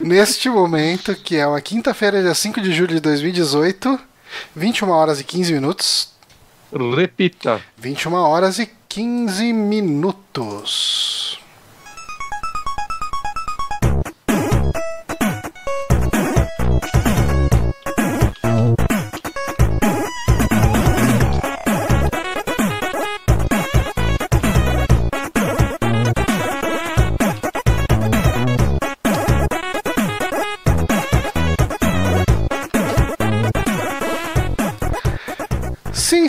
Neste momento, que é uma quinta-feira, dia 5 de julho de 2018, 21 horas e 15 minutos. Repita. 21 horas e 15 minutos.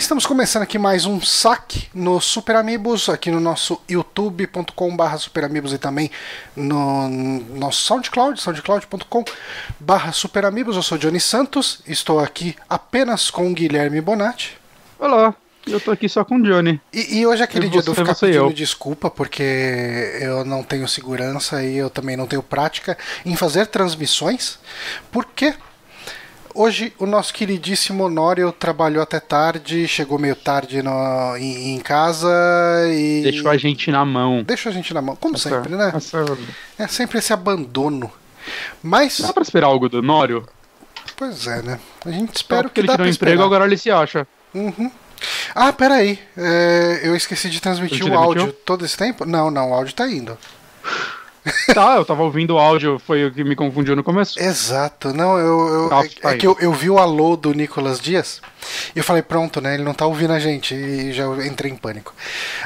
Estamos começando aqui mais um saque no Super Amigos, aqui no nosso youtube.com.br Super Amigos e também no nosso SoundCloud, soundcloud.com.br Super Amigos. Eu sou Johnny Santos, estou aqui apenas com o Guilherme Bonatti. Olá, eu tô aqui só com o Johnny. E, e hoje é aquele dia você, ficar pedindo eu. desculpa porque eu não tenho segurança e eu também não tenho prática em fazer transmissões, porque hoje o nosso queridíssimo Honório trabalhou até tarde, chegou meio tarde no- em, em casa e. Deixou a gente na mão. Deixou a gente na mão, como sempre, né? Essa- É sempre esse abandono. Mas, Dá pra esperar algo do Nório? pois é, né? A gente espera que ele dá tirou pra um emprego, esperar. agora ele se acha. Uhum. Ah, peraí. É, eu esqueci de transmitir o áudio todo esse tempo? Não, não, o áudio tá indo. Tá, eu tava ouvindo o áudio, foi o que me confundiu no começo. Exato, não, eu, eu- Tá, é, tá é que eu, eu vi o alô do Nicolas Dias e eu falei, pronto, né? Ele não tá ouvindo a gente e já entrei em pânico.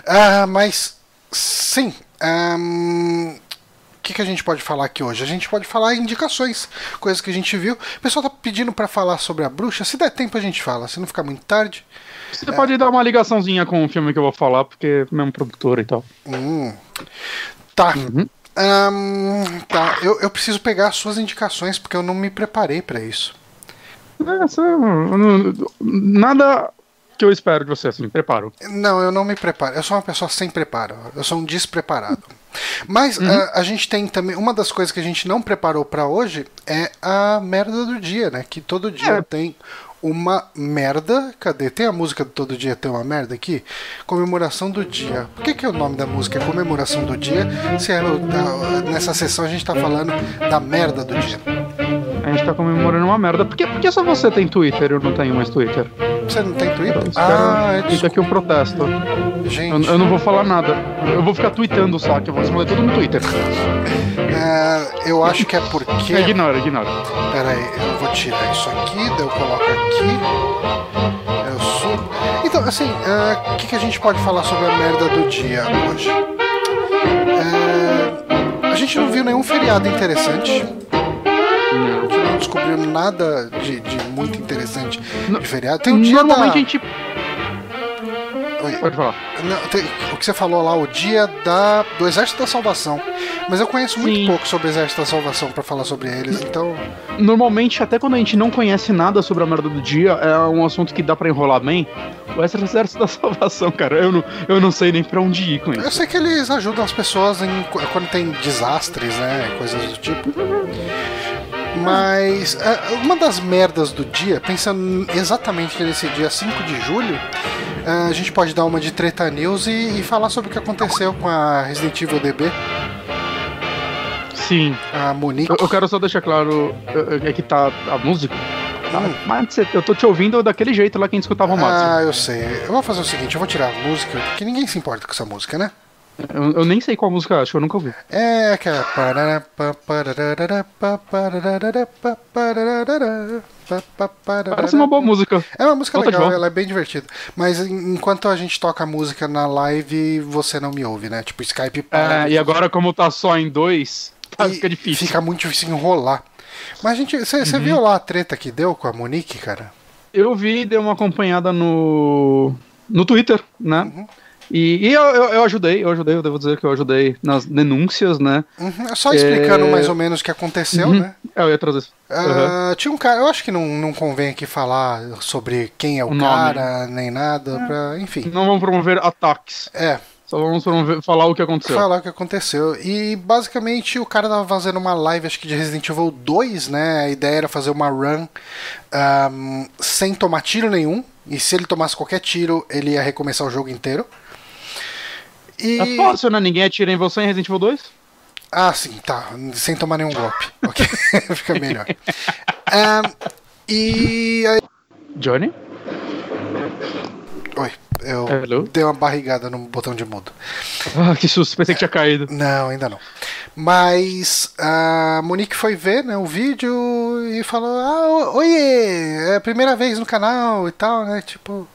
Ah, mas sim. ahn, o que, que a gente pode falar aqui hoje? A gente pode falar indicações, coisas que a gente viu. O pessoal tá pedindo pra falar sobre a bruxa. Se der tempo, a gente fala. Se não ficar muito tarde. Você pode dar uma ligaçãozinha com o filme que eu vou falar, porque é mesmo produtor e tal. Hum. Tá. Uhum. Ahn, tá. Eu, eu preciso pegar as suas indicações porque eu não me preparei pra isso. Essa, não- nada que eu espero de você, assim, preparo. Não, eu não me preparo. Eu sou uma pessoa sem preparo. Eu sou um despreparado. Mas ah, a gente tem também. Uma das coisas que a gente não preparou pra hoje é a merda do dia, né? Que todo dia É. tem uma merda. Cadê? Tem a música do Todo Dia Tem uma Merda aqui? Comemoração do dia. Por que, que o nome da música é Comemoração do Dia? Se é, nessa sessão a gente tá falando da merda do dia. A gente tá comemorando uma merda. Por que, por que só você tem Twitter e eu não tenho mais Twitter? Você não tem Twitter? Os Ah, é Isso aqui é um protesto. Eu, gente. eu não vou falar nada. Eu vou ficar tweetando só, que eu vou responder tudo no Twitter. É, eu acho que é porque. Ignora, ignora. Pera aí, eu vou tirar isso aqui, daí eu coloco aqui. Eu subo. Então, assim, é, o que, que a gente pode falar sobre a merda do dia hoje? É, a gente não viu nenhum feriado interessante. Não descobriu nada de, de muito interessante Não, de feriado. Tem o dia Normalmente da... a gente. Oi. Pode falar. Não, tem- o que você falou lá, o dia da, do Exército da Salvação. Mas eu conheço muito Sim. pouco sobre o Exército da Salvação pra falar sobre eles, então. Normalmente, até quando a gente não conhece nada sobre a merda do dia, é um assunto que dá pra enrolar bem. O Exército da Salvação, cara, eu não, eu não sei nem pra onde ir com Eu isso. sei que eles ajudam as pessoas em, quando tem desastres, né? Coisas do tipo. Mas é, uma das merdas do dia, pensando exatamente nesse dia 5 de julho, é, a gente pode dar uma de treta news e, e falar sobre o que aconteceu com a Resident Evil DB, Sim. a Monique. Eu, eu quero só deixar claro é, que tá a música. Tá, Hum. Mas eu tô te ouvindo daquele jeito lá que a gente escutava o máximo. Ah, eu sei. Eu vou fazer o seguinte, eu vou tirar a música, porque ninguém se importa com essa música, né? Eu, eu nem sei qual música eu acho, eu nunca ouvi. É aquela. Parece uma boa música. É uma música Volta legal, ela é bem divertida. Mas en- enquanto a gente toca a música na live, você não me ouve, né? Tipo, Skype para. É, e agora, como tá só em dois, tá, E fica difícil. Fica muito difícil enrolar. Mas a gente. Você Uhum. viu lá a treta que deu com a Monique, cara? Eu vi, dei uma acompanhada no, no Twitter, né? Uhum. E, e eu, eu, eu ajudei, eu ajudei, eu devo dizer que eu ajudei nas denúncias, né? Uhum, Só explicando É. mais ou menos o que aconteceu, Uhum. né? É, eu ia trazer isso. Uhum. Ah, Tinha um cara, eu acho que não, não convém aqui falar sobre quem é o, O cara, nem nada, pra, enfim. Não vamos promover ataques, É, só vamos promover, falar o que aconteceu. falar o que aconteceu. E basicamente o cara tava fazendo uma live, acho que de Resident Evil 2, né? A ideia era fazer uma run ahm, sem tomar tiro nenhum. E se ele tomasse qualquer tiro, ele ia recomeçar o jogo inteiro. E. É fácil, né? Ninguém atira em você em Resident Evil 2? Ah, sim, tá. Sem tomar nenhum golpe. Ok. Fica melhor. Um, e aí. Johnny? Oi. Eu Hello? dei uma barrigada no botão de mudo. Ah, que susto, pensei que tinha caído. Não, ainda não. Mas a Monique foi ver né, o vídeo e falou: Ah, oiê, é a primeira vez no canal e tal, né? Tipo.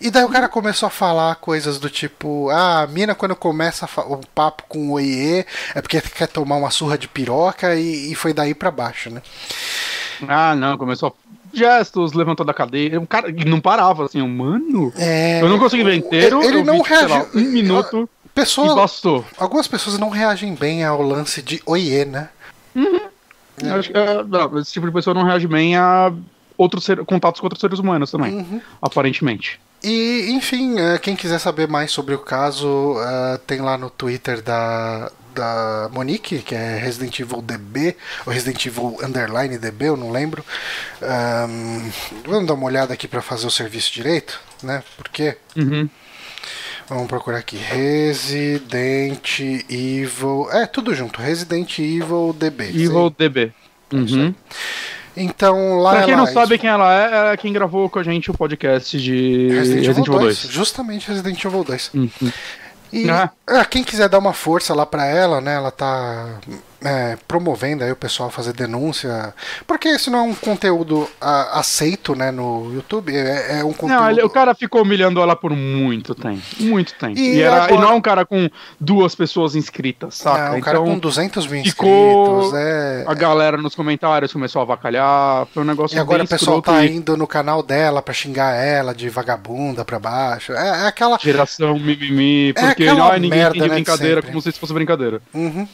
E daí o cara começou a falar coisas do tipo: Ah, a mina quando começa o papo com o oiê é porque quer tomar uma surra de piroca e, e foi daí pra baixo, né? Ah, não, começou gestos, levantou da cadeira. Um cara e não parava, assim, um mano. É, Eu não consegui ver inteiro. Ele eu não vi, sei lá, reagiu. um minuto e Pessoa, bastou. algumas pessoas não reagem bem ao lance de oiê, né? Eu Acho que, é, não, esse tipo de pessoa não reage bem a outros ser- contatos com outros seres humanos também, Uhum. aparentemente. E, enfim, eh, quem quiser saber mais sobre o caso, eh, tem lá no Twitter da, da Monique, que é Resident Evil DB, ou Resident Evil Underline DB, eu não lembro. Ahn, vamos dar uma olhada aqui para fazer o serviço direito, né? Porque Uhum. Vamos procurar aqui. Resident Evil. É, tudo junto. Resident Evil DB. Evil sim. DB. Uhum. Então lá Pra quem ela- não sabe quem ela é, é quem gravou com a gente o podcast de Resident, Resident, Evil Evil 2. 2. Justamente Resident Evil 2. Uhum. E Ah. ah, quem quiser dar uma força lá pra ela, né? Ela tá é, promovendo aí o pessoal a fazer denúncia. Porque esse não é um conteúdo ah, aceito, né, no YouTube. É, é um conteúdo. Não, ele- o cara ficou humilhando ela por muito tempo. Muito tempo. E E, era, agora- e não é um cara com duas pessoas inscritas, saca? É, um cara então, com 200 mil inscritos. É, a galera nos comentários começou a avacalhar. Foi um negócio E agora o pessoal tá e indo no canal dela pra xingar ela de vagabunda pra baixo. É, é aquela. Geração mimimi, É porque aquela ah, ninguém merda, né, de brincadeira como se isso fosse brincadeira. Uhum.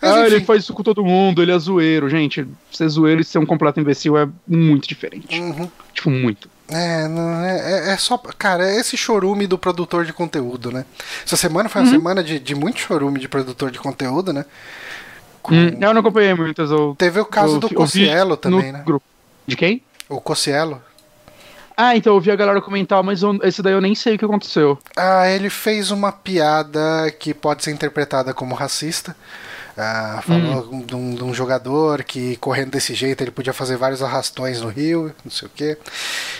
Mas, Ah, ele faz isso com todo mundo, ele é zoeiro. Gente, ser zoeiro e ser um completo imbecil é muito diferente. Uhum. Tipo, muito. É, não, é, é- é só. Cara, é esse chorume do produtor de conteúdo, né? Essa semana foi uma Uhum. semana de, de muito chorume de produtor de conteúdo, né? Com- Hum, eu não acompanhei muitas. Eu, Teve o caso eu do Cossielo também, né? grupo. De quem? O Cossielo. Ah, então eu vi a galera comentar, mas eu- esse daí eu nem sei o que aconteceu. Ah, ele fez uma piada que pode ser interpretada como racista. Ah, falou Hum. de, um, de um jogador que correndo desse jeito ele podia fazer vários arrastões no rio, não sei o quê.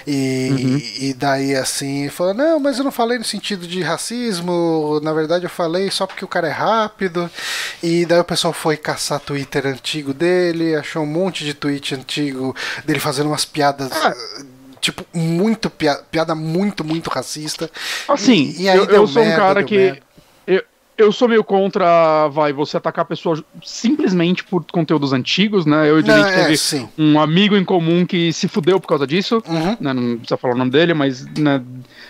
E, Uhum. e daí assim, falou: Não, mas eu não falei no sentido de racismo, na verdade eu falei só porque o cara é rápido. E daí o pessoal foi caçar Twitter antigo dele, achou um monte de tweet antigo dele fazendo umas piadas. Ah. Tipo, muito piada, piada muito, muito racista. Assim, E- e aí eu, eu sou um cara que. merda. Eu, sou meio contra, vai, você atacar a pessoa simplesmente por conteúdos antigos, né? Eu diria Não, que é, teve sim. um amigo em comum que se fudeu por causa disso. Uhum. né, não precisa falar o nome dele, mas né,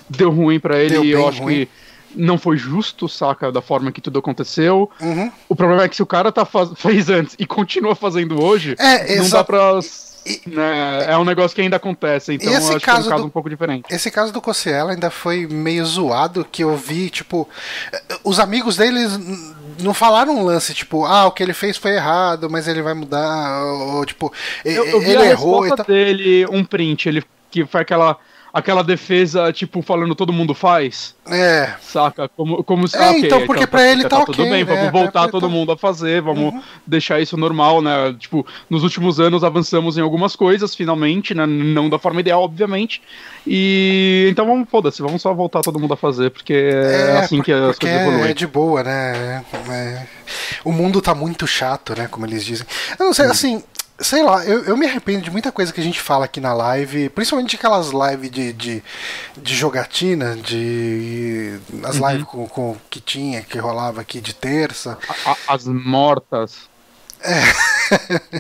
deu ruim pra ele Deu e eu acho ruim. que não foi justo, saca, da forma que tudo aconteceu. Uhum. O problema é que se o cara tá fez antes e continua fazendo hoje, É, não dá pra. E- né, é um negócio que ainda acontece, então eu esse acho que é um caso caso do- um pouco diferente. Esse caso do Cossielo ainda foi meio zoado, que eu vi, tipo, os amigos deles não falaram um lance, tipo, ah, o que ele fez foi errado, mas ele vai mudar, ou, tipo, e- Eu, eu vi ele a errou e resposta tal. dele, um print, ele que foi aquela, aquela defesa, tipo, falando todo mundo faz, É, saca? Como, como se. É, então, porque pra ele tá tudo ok, bem, né? vamos Pra- voltar pra- todo tá- mundo a fazer, vamos deixar isso normal, né? Tipo, nos últimos anos avançamos em algumas coisas, finalmente, né? Não da forma ideal, obviamente. E então vamos, foda-se, vamos só voltar todo mundo a fazer, porque é, assim por- que as coisas é evoluem. de boa, né? É, o mundo tá muito chato, né? Como eles dizem. Eu não sei, assim, sei lá, eu, eu me arrependo de muita coisa que a gente fala aqui na live, principalmente aquelas lives de, de, de jogatina, de. as Uhum. lives com, com que tinha, que rolava aqui de terça. A- as mortas. Ah,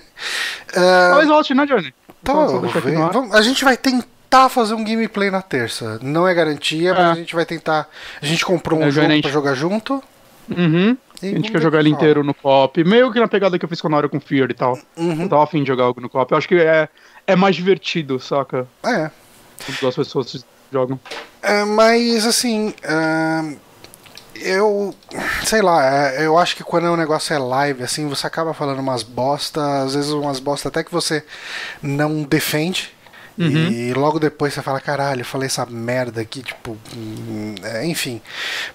Talvez volte, né, Johnny? Vamos. Vamos- a gente vai tentar fazer um gameplay na terça. Não é garantia, mas É. a gente vai tentar. A gente comprou um É, jogo gente. pra jogar junto. Uhum. A gente quer jogar ele inteiro no co-op. Meio que na pegada que eu fiz com a Nora com Fear e tal. Uhum. Eu tava afim de jogar algo no co-op. Eu acho que é, é mais divertido, saca? É. Quando duas pessoas jogam. É, mas assim. ahn, eu. Sei lá, é, eu acho que quando o negócio é live, assim, você acaba falando umas bosta, às vezes umas bosta até que você não defende. Uhum. E logo depois você fala, caralho, eu falei essa merda aqui, tipo. Hum, é, enfim.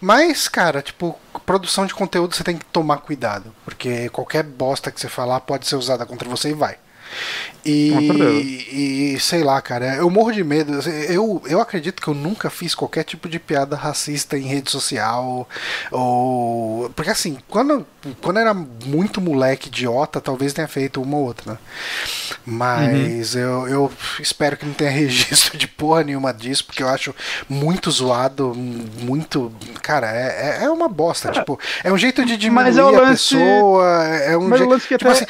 Mas, cara, tipo, produção de conteúdo você tem que tomar cuidado. Porque qualquer bosta que você falar pode ser usada contra você e vai. E, e, sei lá, cara, eu morro de medo. Eu, eu acredito que eu nunca fiz qualquer tipo de piada racista em rede social. Ou. Porque assim, quando, quando era muito moleque idiota, talvez tenha feito uma ou outra, né? Mas uhum. eu, eu espero que não tenha registro de porra nenhuma disso, porque eu acho muito zoado, muito. Cara, é, é, é uma bosta. Tipo, é um jeito de diminuir é lance... a pessoa. É um jeito. Tipo até... assim,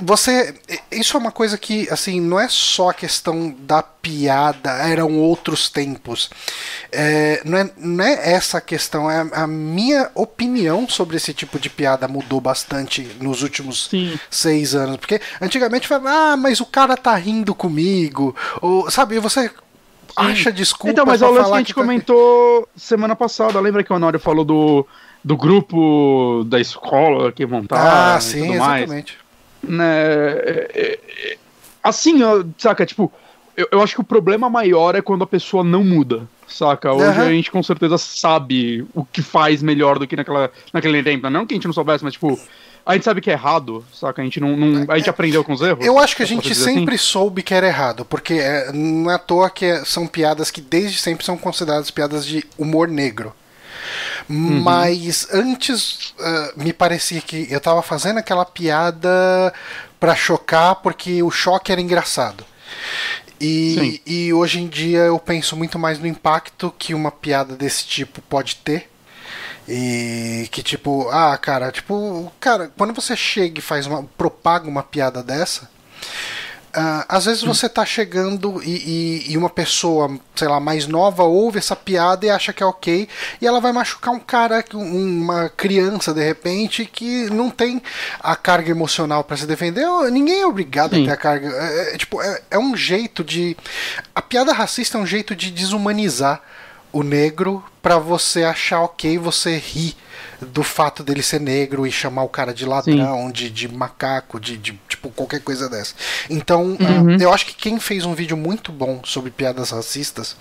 você. Isso é uma coisa que assim, não é só a questão da piada, eram outros tempos. É, não, é, não é essa a questão, é a minha opinião sobre esse tipo de piada mudou bastante nos últimos Sim. seis anos. Porque antigamente falava, ah, mas o cara tá rindo comigo. Ou, sabe, você acha desculpa. Então, mas é o lance que a gente que tá... comentou semana passada. Lembra que o Honório falou do, do grupo da escola que montaram? Ah, sim, exatamente. Mais? Né, é, é, Assim, saca, tipo, eu, eu, acho que o problema maior é quando a pessoa não muda, saca? Hoje uhum. a gente com certeza sabe o que faz melhor do que naquela, naquele tempo. Não que a gente não soubesse, mas tipo. A gente sabe que é errado, saca? A gente não, não a gente é, aprendeu com os erros. Eu acho que a gente sempre assim. soube que era errado, porque é, não é à toa que são piadas que desde sempre são consideradas piadas de humor negro. Uhum. Mas antes uh, me parecia que eu tava fazendo aquela piada para chocar porque o choque era engraçado. E, e hoje em dia eu penso muito mais no impacto que uma piada desse tipo pode ter. E que tipo, ah, cara, tipo, cara, quando você chega e faz uma propaga uma piada dessa, às vezes você tá chegando e, e, e, uma pessoa, sei lá, mais nova ouve essa piada e acha que é ok, e ela vai machucar um cara, uma criança de repente, que não tem a carga emocional para se defender. Ninguém é obrigado Sim. a ter a carga. É, é, tipo, é, é um jeito de. A piada racista é um jeito de desumanizar o negro para você achar ok você rir do fato dele ser negro e chamar o cara de ladrão, de, de macaco, de, de, tipo qualquer coisa dessa. Então, uhum. uh, eu acho que quem fez um vídeo muito bom sobre piadas racistas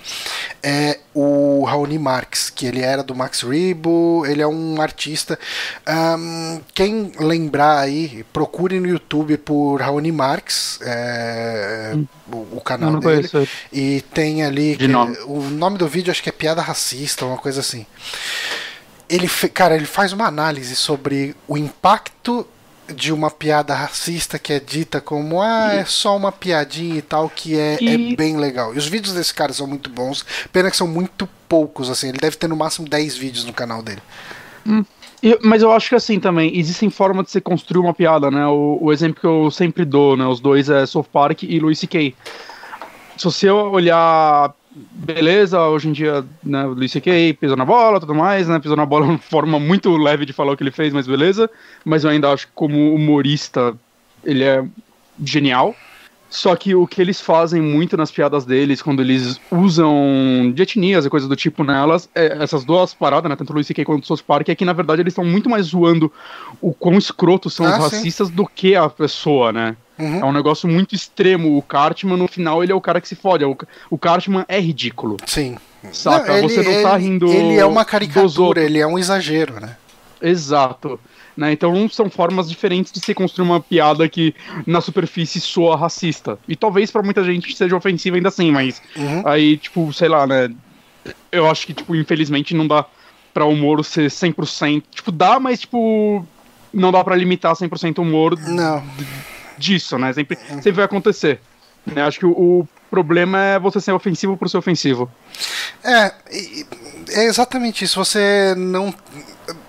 é o Raoni Marx, que ele era do Max Rebo, ele é um artista. Um, quem lembrar aí, procure no YouTube por Raoni Marx, é, hum. o, o, canal dele. Conheço. E tem ali. Que, nome. O nome do vídeo acho que é Piada Racista, uma coisa assim ele, cara, ele faz uma análise sobre o impacto de uma piada racista que é dita como ah, é só uma piadinha e tal, que é, e... é bem legal. E os vídeos desse cara são muito bons, pena que são muito poucos, assim, ele deve ter no máximo 10 vídeos no canal dele. Hum. mas eu acho que assim também, existem formas de você construir uma piada, né? O, o, exemplo que eu sempre dou, né? Os dois é South Park e Louis C.K. Se você olhar beleza, hoje em dia, né, o Luis C.K. pisou na bola, tudo mais, né, pisou na bola uma forma muito leve de falar o que ele fez, mas beleza, mas eu ainda acho que como humorista ele é genial, só que o que eles fazem muito nas piadas deles, quando eles usam de etnias e coisas do tipo nelas, é essas duas paradas, né, tanto o Luis C.K. quanto o South Park, é que na verdade eles estão muito mais zoando o quão escrotos são ah, os racistas sim. do que a pessoa, né. Uhum. É um negócio muito extremo. O Cartman, no final, ele é o cara que se fode. O, o Cartman é ridículo. Sim. Saca? Não, ele, Você não tá rindo. Ele é uma caricatura, ele é um exagero, né? Exato. Né? Então são formas diferentes de se construir uma piada que na superfície soa racista. E talvez para muita gente seja ofensiva ainda assim, mas uhum. aí, tipo, sei lá, né? Eu acho que, tipo, infelizmente não dá pra humor ser 100%. Tipo, dá, mas, tipo, não dá para limitar 100% o humor. Não disso, né? Sempre, sempre vai acontecer. Né? Acho que o, o problema é você ser ofensivo por ser ofensivo. É, é exatamente isso. Você não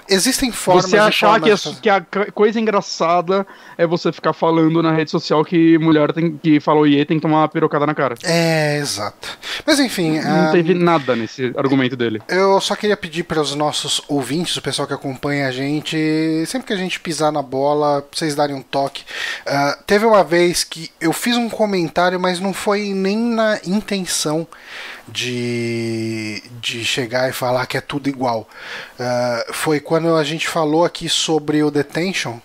existem formas. Você achar que, a, que a coisa engraçada é você ficar falando na rede social que mulher tem que falou iê tem que tomar uma pirocada na cara. É, exato. Mas enfim. Não um, teve nada nesse argumento dele. Eu só queria pedir para os nossos ouvintes, o pessoal que acompanha a gente, sempre que a gente pisar na bola, vocês darem um toque. Uh, teve uma vez que eu fiz um comentário, mas não foi nem na intenção de, de chegar e falar que é tudo igual. Uh, foi quando a gente falou aqui sobre o Detention.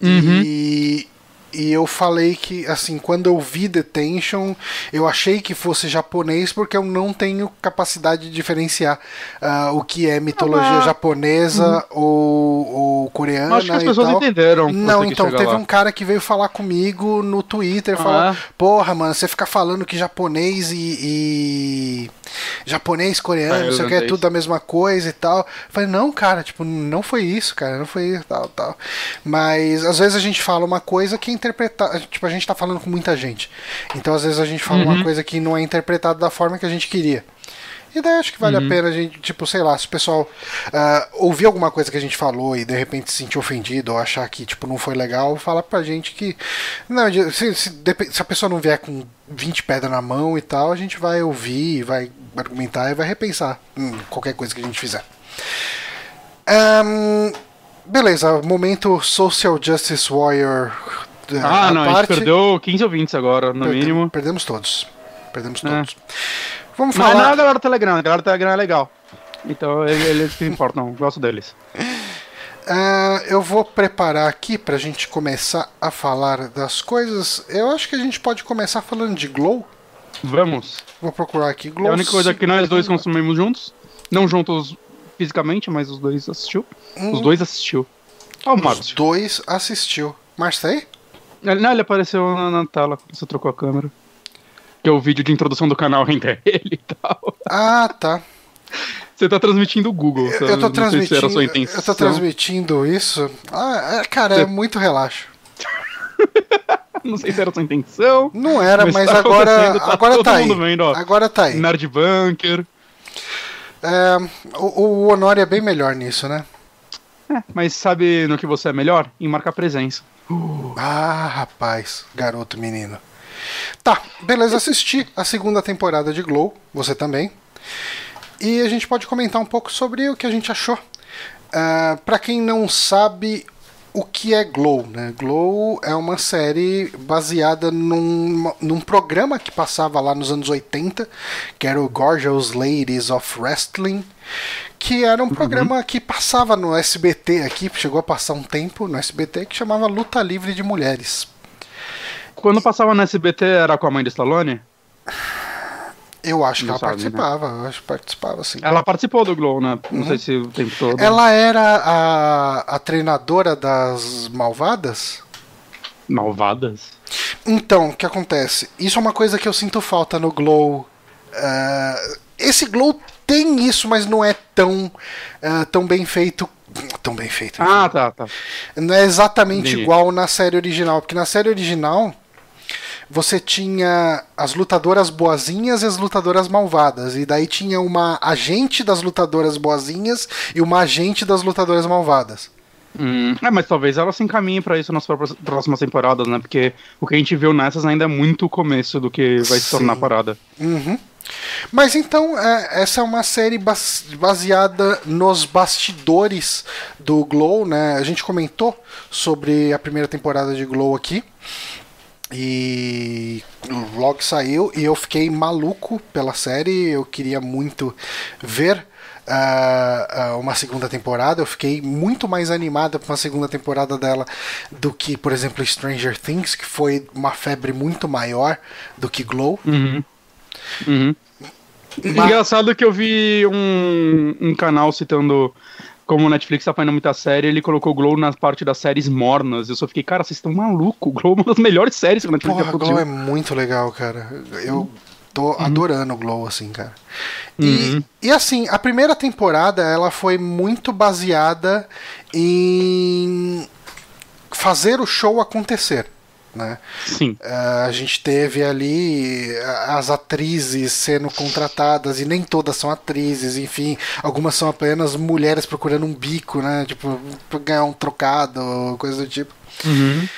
Uhum. E e eu falei que, assim, quando eu vi Detention, eu achei que fosse japonês porque eu não tenho capacidade de diferenciar uh, o que é mitologia ah, japonesa uhum. ou, ou, coreana. Acho que as pessoas tal. entenderam. Não, então, teve lá. um cara que veio falar comigo no Twitter, ah, porra, mano, você fica falando que japonês e... e... japonês, coreano, não sei o que, é tudo a mesma coisa e tal. Eu falei, não, cara, tipo, não foi isso, cara, não foi isso, tal, tal. Mas, às vezes a gente fala uma coisa que interpretar. Tipo, a gente tá falando com muita gente. Então, às vezes, a gente fala uhum. uma coisa que não é interpretada da forma que a gente queria. E daí acho que vale uhum. a pena a gente, tipo, sei lá, se o pessoal uh, ouvir alguma coisa que a gente falou e de repente se sentir ofendido ou achar que, tipo, não foi legal, fala pra gente que. Não, se, se, se a pessoa não vier com 20 pedras na mão e tal, a gente vai ouvir, vai argumentar e vai repensar em qualquer coisa que a gente fizer. Um, beleza, momento Social Justice Warrior ah, a não, parte... a gente perdeu 15 ouvintes agora, no mínimo. Perdemos todos. Perdemos é. todos. É. Vamos falar. Não, não, a galera do Telegram, a galera do Telegram é legal. Então eles que importam, gosto deles. Uh, eu vou preparar aqui pra gente começar a falar das coisas. Eu acho que a gente pode começar falando de Glow. Vamos. Vou procurar aqui Glow. É a única coisa que nós dois consumimos juntos. Não juntos fisicamente, mas os dois assistiu. Hum. Os dois assistiu. Ah, o Os dois assistiu. Márcio tá aí? Não, ele apareceu na, na tela quando você trocou a câmera. Que é o vídeo de introdução do canal entre ele e tal. Ah, tá. Você tá transmitindo o Google, eu, eu tô transmitindo, se Eu tô transmitindo isso. Ah, é, cara, você... é muito relaxo. não sei se era sua intenção. Não era, mas, mas tá agora, tá agora tá aí. Vendo, agora tá aí. Nerd Bunker. É, o, o Honor é bem melhor nisso, né? É, mas sabe no que você é melhor? Em marcar presença. Uh, ah, rapaz, garoto menino. Tá, beleza, assisti a segunda temporada de Glow, você também. E a gente pode comentar um pouco sobre o que a gente achou. Uh, para quem não sabe o que é Glow, né? Glow é uma série baseada num, num programa que passava lá nos anos 80, que era o Gorgeous Ladies of Wrestling, que era um uhum. programa que passava no SBT aqui, chegou a passar um tempo no SBT, que chamava Luta Livre de Mulheres. Quando passava no SBT era com a mãe de Stallone? Eu acho Não que ela sabe, né? participava, né? eu acho que participava, sim. Ela participou do Glow, né? Não uhum. sei se o tempo todo. Ela era a, a treinadora das malvadas? Malvadas? Então, o que acontece? Isso é uma coisa que eu sinto falta no Glow. Uh, esse Glow tem isso, mas não é tão, uh, tão bem feito. Tão bem feito. Ah, tá, tá. Não é exatamente Entendi. igual na série original, porque na série original você tinha as lutadoras boazinhas e as lutadoras malvadas. E daí tinha uma agente das lutadoras boazinhas e uma agente das lutadoras malvadas. Hum, é, mas talvez ela se encaminhe para isso nas próximas temporadas, né? Porque o que a gente viu nessas ainda é muito o começo do que vai se tornar a parada. Uhum. Mas então, é, essa é uma série baseada nos bastidores do Glow, né? A gente comentou sobre a primeira temporada de Glow aqui. E logo saiu e eu fiquei maluco pela série. Eu queria muito ver uh, uma segunda temporada. Eu fiquei muito mais animada para uma segunda temporada dela do que, por exemplo, Stranger Things, que foi uma febre muito maior do que Glow. Uhum. Uhum. Mas... Engraçado que eu vi um, um canal citando como o Netflix tá fazendo muita série, ele colocou o Glow na parte das séries mornas. Eu só fiquei, cara, vocês estão malucos. O Glow é uma das melhores séries que o Netflix Porra, Glow é muito legal, cara. Eu tô uhum. adorando o Glow, assim, cara. E, uhum. e assim, a primeira temporada, ela foi muito baseada em fazer o show acontecer. Né? Sim. Uh, a gente teve ali as atrizes sendo contratadas e nem todas são atrizes, enfim, algumas são apenas mulheres procurando um bico, né? Tipo, pra ganhar um trocado, coisa do tipo. Uhum.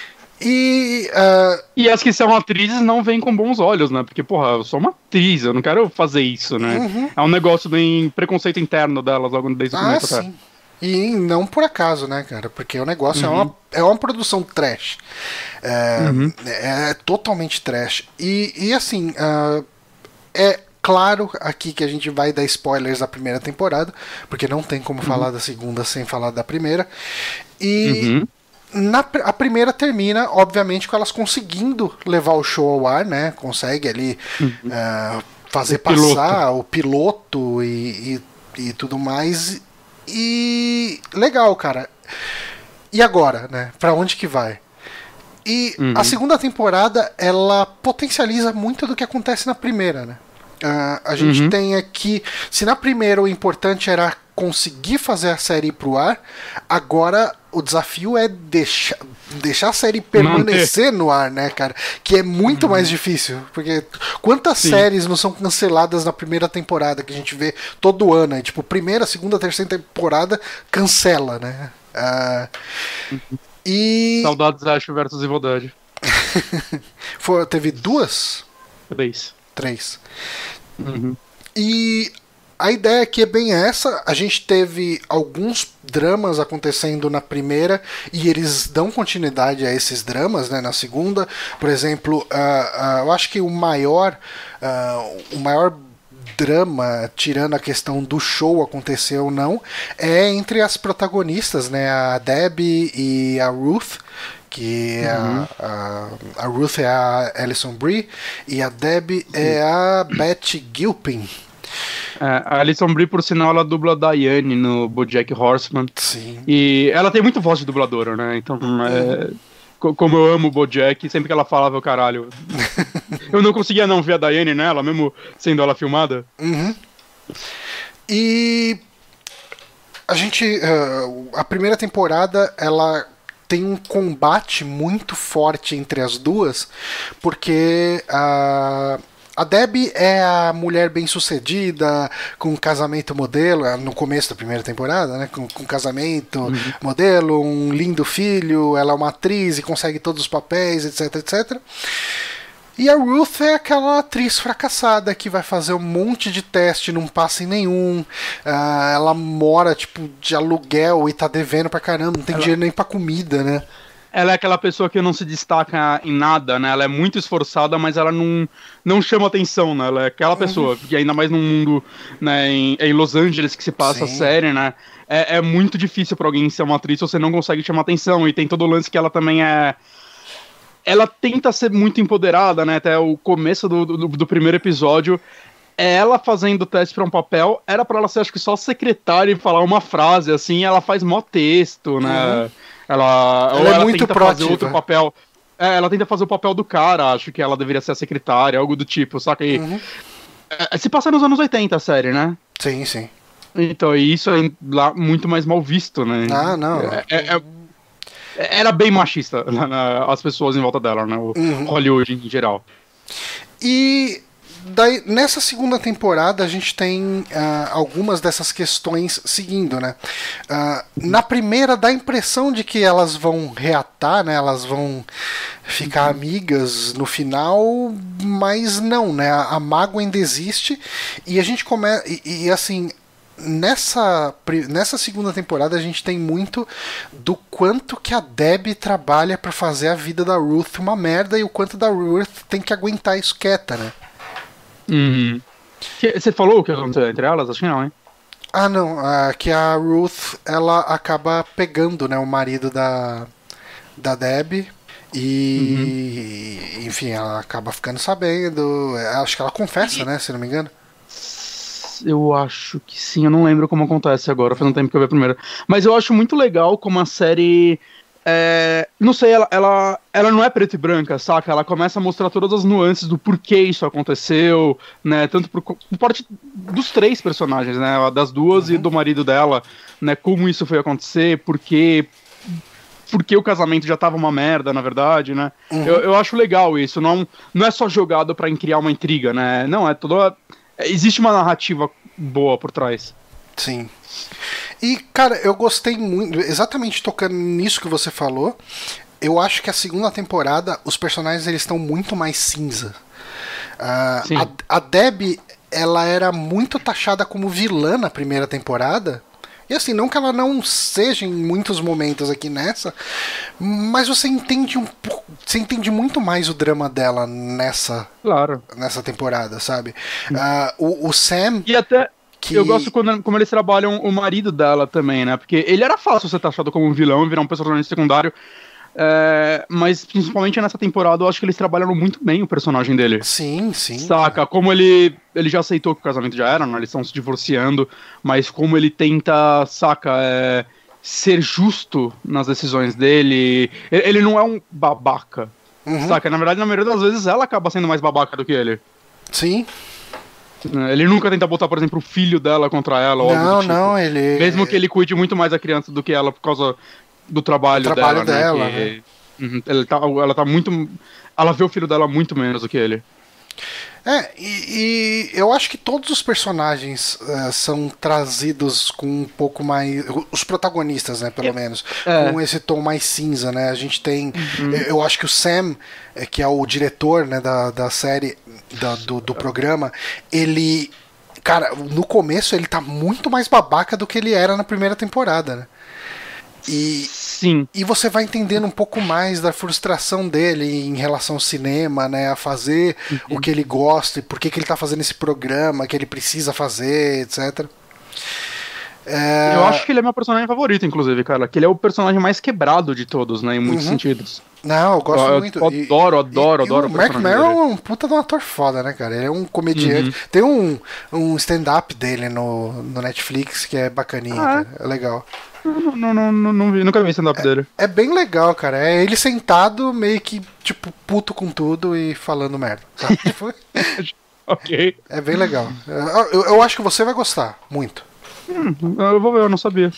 E, uh... e as que são atrizes não vêm com bons olhos, né? Porque, porra, eu sou uma atriz, eu não quero fazer isso, né? Uhum. É um negócio de preconceito interno delas logo desde o ah, começo até. E não por acaso, né, cara? Porque o negócio uhum. é, uma, é uma produção trash. É, uhum. é totalmente trash. E, e assim, uh, é claro aqui que a gente vai dar spoilers da primeira temporada, porque não tem como uhum. falar da segunda sem falar da primeira. E. na, a primeira termina, obviamente, com elas conseguindo levar o show ao ar, né? Consegue ali uhum. uh, fazer o passar piloto. o piloto e, e, e, tudo mais. E legal, cara. E agora, né? Pra onde que vai? E uhum. a segunda temporada, ela potencializa muito do que acontece na primeira, né? Uh, a gente uhum. tem aqui. Se na primeira o importante era conseguir fazer a série ir pro ar, agora o desafio é deixar, deixar a série permanecer Manter. no ar, né, cara? Que é muito uhum. mais difícil. Porque quantas Sim. séries não são canceladas na primeira temporada que a gente vê todo ano? É, tipo, primeira, segunda, terceira temporada cancela, né? Uh, e... Saudades Ash versus Evil Dead. Teve duas? Três. Três. Uhum. E a ideia aqui é bem essa. A gente teve alguns dramas acontecendo na primeira e eles dão continuidade a esses dramas né, na segunda. Por exemplo, uh, uh, eu acho que o maior, uh, o maior drama, tirando a questão do show acontecer ou não, é entre as protagonistas, né, a Debbie e a Ruth que é uhum. a, a, a, Ruth é a Alison Brie e a Debbie é a Betty Gilpin. É, a Alison Brie, por sinal, ela dubla a Diane no BoJack Horseman. Sim. E ela tem muito voz de dubladora, né? Então, é, como eu amo o BoJack, sempre que ela falava, eu caralho. eu não conseguia não ver a Diane nela, mesmo sendo ela filmada. Uhum. E a gente, uh, a primeira temporada, ela tem um combate muito forte entre as duas, porque a uh, a Debbie é a mulher bem-sucedida, com um casamento modelo, no começo da primeira temporada, né? Com, com casamento uhum. modelo, um lindo filho, ela é uma atriz e consegue todos os papéis, etc, etc. E a Ruth é aquela atriz fracassada que vai fazer um monte de teste, não passa em nenhum. Uh, ela mora, tipo, de aluguel e tá devendo pra caramba, não tem ela... dinheiro nem pra comida, né? ela é aquela pessoa que não se destaca em nada, né? Ela é muito esforçada, mas ela não, não chama atenção, né? Ela é aquela pessoa, que ainda mais num mundo, né, em, em Los Angeles que se passa Sim. a série, né? É, é muito difícil para alguém ser uma atriz se você não consegue chamar atenção. E tem todo o lance que ela também é ela tenta ser muito empoderada, né? Até o começo do, do, do primeiro episódio, ela fazendo teste para um papel, era para ela ser, acho que só secretária e falar uma frase, assim, ela faz mó texto, né? Uhum. Ela, ela, é ela muito tenta proativa. fazer outro papel. É, ela tenta fazer o papel do cara, acho que ela deveria ser a secretária, algo do tipo, só que. Uhum. É, se passa nos anos 80 a série, né? Sim, sim. Então, e isso é lá muito mais mal visto, né? Ah, não. É, é, é era bem machista né, as pessoas em volta dela, né? O uhum. Hollywood em geral. E daí, nessa segunda temporada a gente tem uh, algumas dessas questões seguindo, né? Uh, na primeira dá a impressão de que elas vão reatar, né? Elas vão ficar uhum. amigas no final, mas não, né? A, a mágoa ainda existe e a gente começa e, e assim nessa, nessa segunda temporada a gente tem muito do quanto que a Debbie trabalha para fazer a vida da Ruth uma merda e o quanto da Ruth tem que aguentar isso quieta, né? Uhum. Você falou o que aconteceu entre elas? Acho que não, hein? Ah, não. Uh, que a Ruth ela acaba pegando né, o marido da, da Deb. E, uhum. enfim, ela acaba ficando sabendo. Acho que ela confessa, né? Se não me engano. Eu acho que sim, eu não lembro como acontece agora, faz um tempo que eu vi a primeira. Mas eu acho muito legal como a série é, não sei, ela, ela, ela não é preta e branca, saca? Ela começa a mostrar todas as nuances do porquê isso aconteceu, né? Tanto por, por parte dos três personagens, né? Das duas uhum. e do marido dela, né? Como isso foi acontecer, porque porque o casamento já tava uma merda, na verdade, né? Uhum. Eu, eu acho legal isso. Não, não é só jogado para criar uma intriga, né? Não, é toda. Existe uma narrativa boa por trás. Sim. E, cara, eu gostei muito, exatamente tocando nisso que você falou. Eu acho que a segunda temporada, os personagens eles estão muito mais cinza. Uh, a, a Deb, ela era muito taxada como vilã na primeira temporada. E assim, não que ela não seja em muitos momentos aqui nessa, mas você entende um você entende muito mais o drama dela nessa claro. nessa temporada, sabe? Uh, o, o Sam e até Que... Eu gosto quando, como eles trabalham o marido dela também, né? Porque ele era fácil ser taxado como um vilão, virar um personagem secundário. É, mas principalmente nessa temporada eu acho que eles trabalharam muito bem o personagem dele. Sim, sim. Saca? Como ele. Ele já aceitou que o casamento já era, né? Eles estão se divorciando, mas como ele tenta, saca, é, ser justo nas decisões dele. Ele não é um babaca. Uhum. Saca? Na verdade, na maioria das vezes ela acaba sendo mais babaca do que ele. Sim. Ele nunca tenta botar, por exemplo, o filho dela contra ela. Não, tipo. não, ele. Mesmo que ele cuide muito mais da criança do que ela por causa do trabalho, do trabalho dela. dela né? Que... Uhum. ela, tá, ela tá muito. Ela vê o filho dela muito menos do que ele. É, e, e, eu acho que todos os personagens uh, são trazidos com um pouco mais. Os protagonistas, né, pelo é. menos. É. Com esse tom mais cinza, né? A gente tem. Uhum. Eu acho que o Sam, eh, que é o diretor né, da, da série, da, do, do programa, ele. Cara, no começo ele tá muito mais babaca do que ele era na primeira temporada, né? E, Sim. E você vai entendendo um pouco mais da frustração dele em relação ao cinema, né? A fazer uhum. o que ele gosta e por que, que ele tá fazendo esse programa, que ele precisa fazer, etc. É... Eu acho que ele é meu personagem favorito, inclusive, cara. Que ele é o personagem mais quebrado de todos, né? Em muitos uhum. sentidos. Não, eu gosto eu, muito. Eu adoro, adoro, e, adoro. E o Mark Merrill é um puta de um ator foda, né, cara? Ele é um comediante. Uhum. Tem um, um stand-up dele no, no Netflix que é bacaninho, ah, é? é legal. Não, não, não, não, vi, nunca vi stand-up é, dele. É bem legal, cara. É ele sentado, meio que, tipo, puto com tudo e falando merda. Tipo, ok. É bem legal. Eu, eu acho que você vai gostar, muito. Hum, eu vou ver, eu não sabia.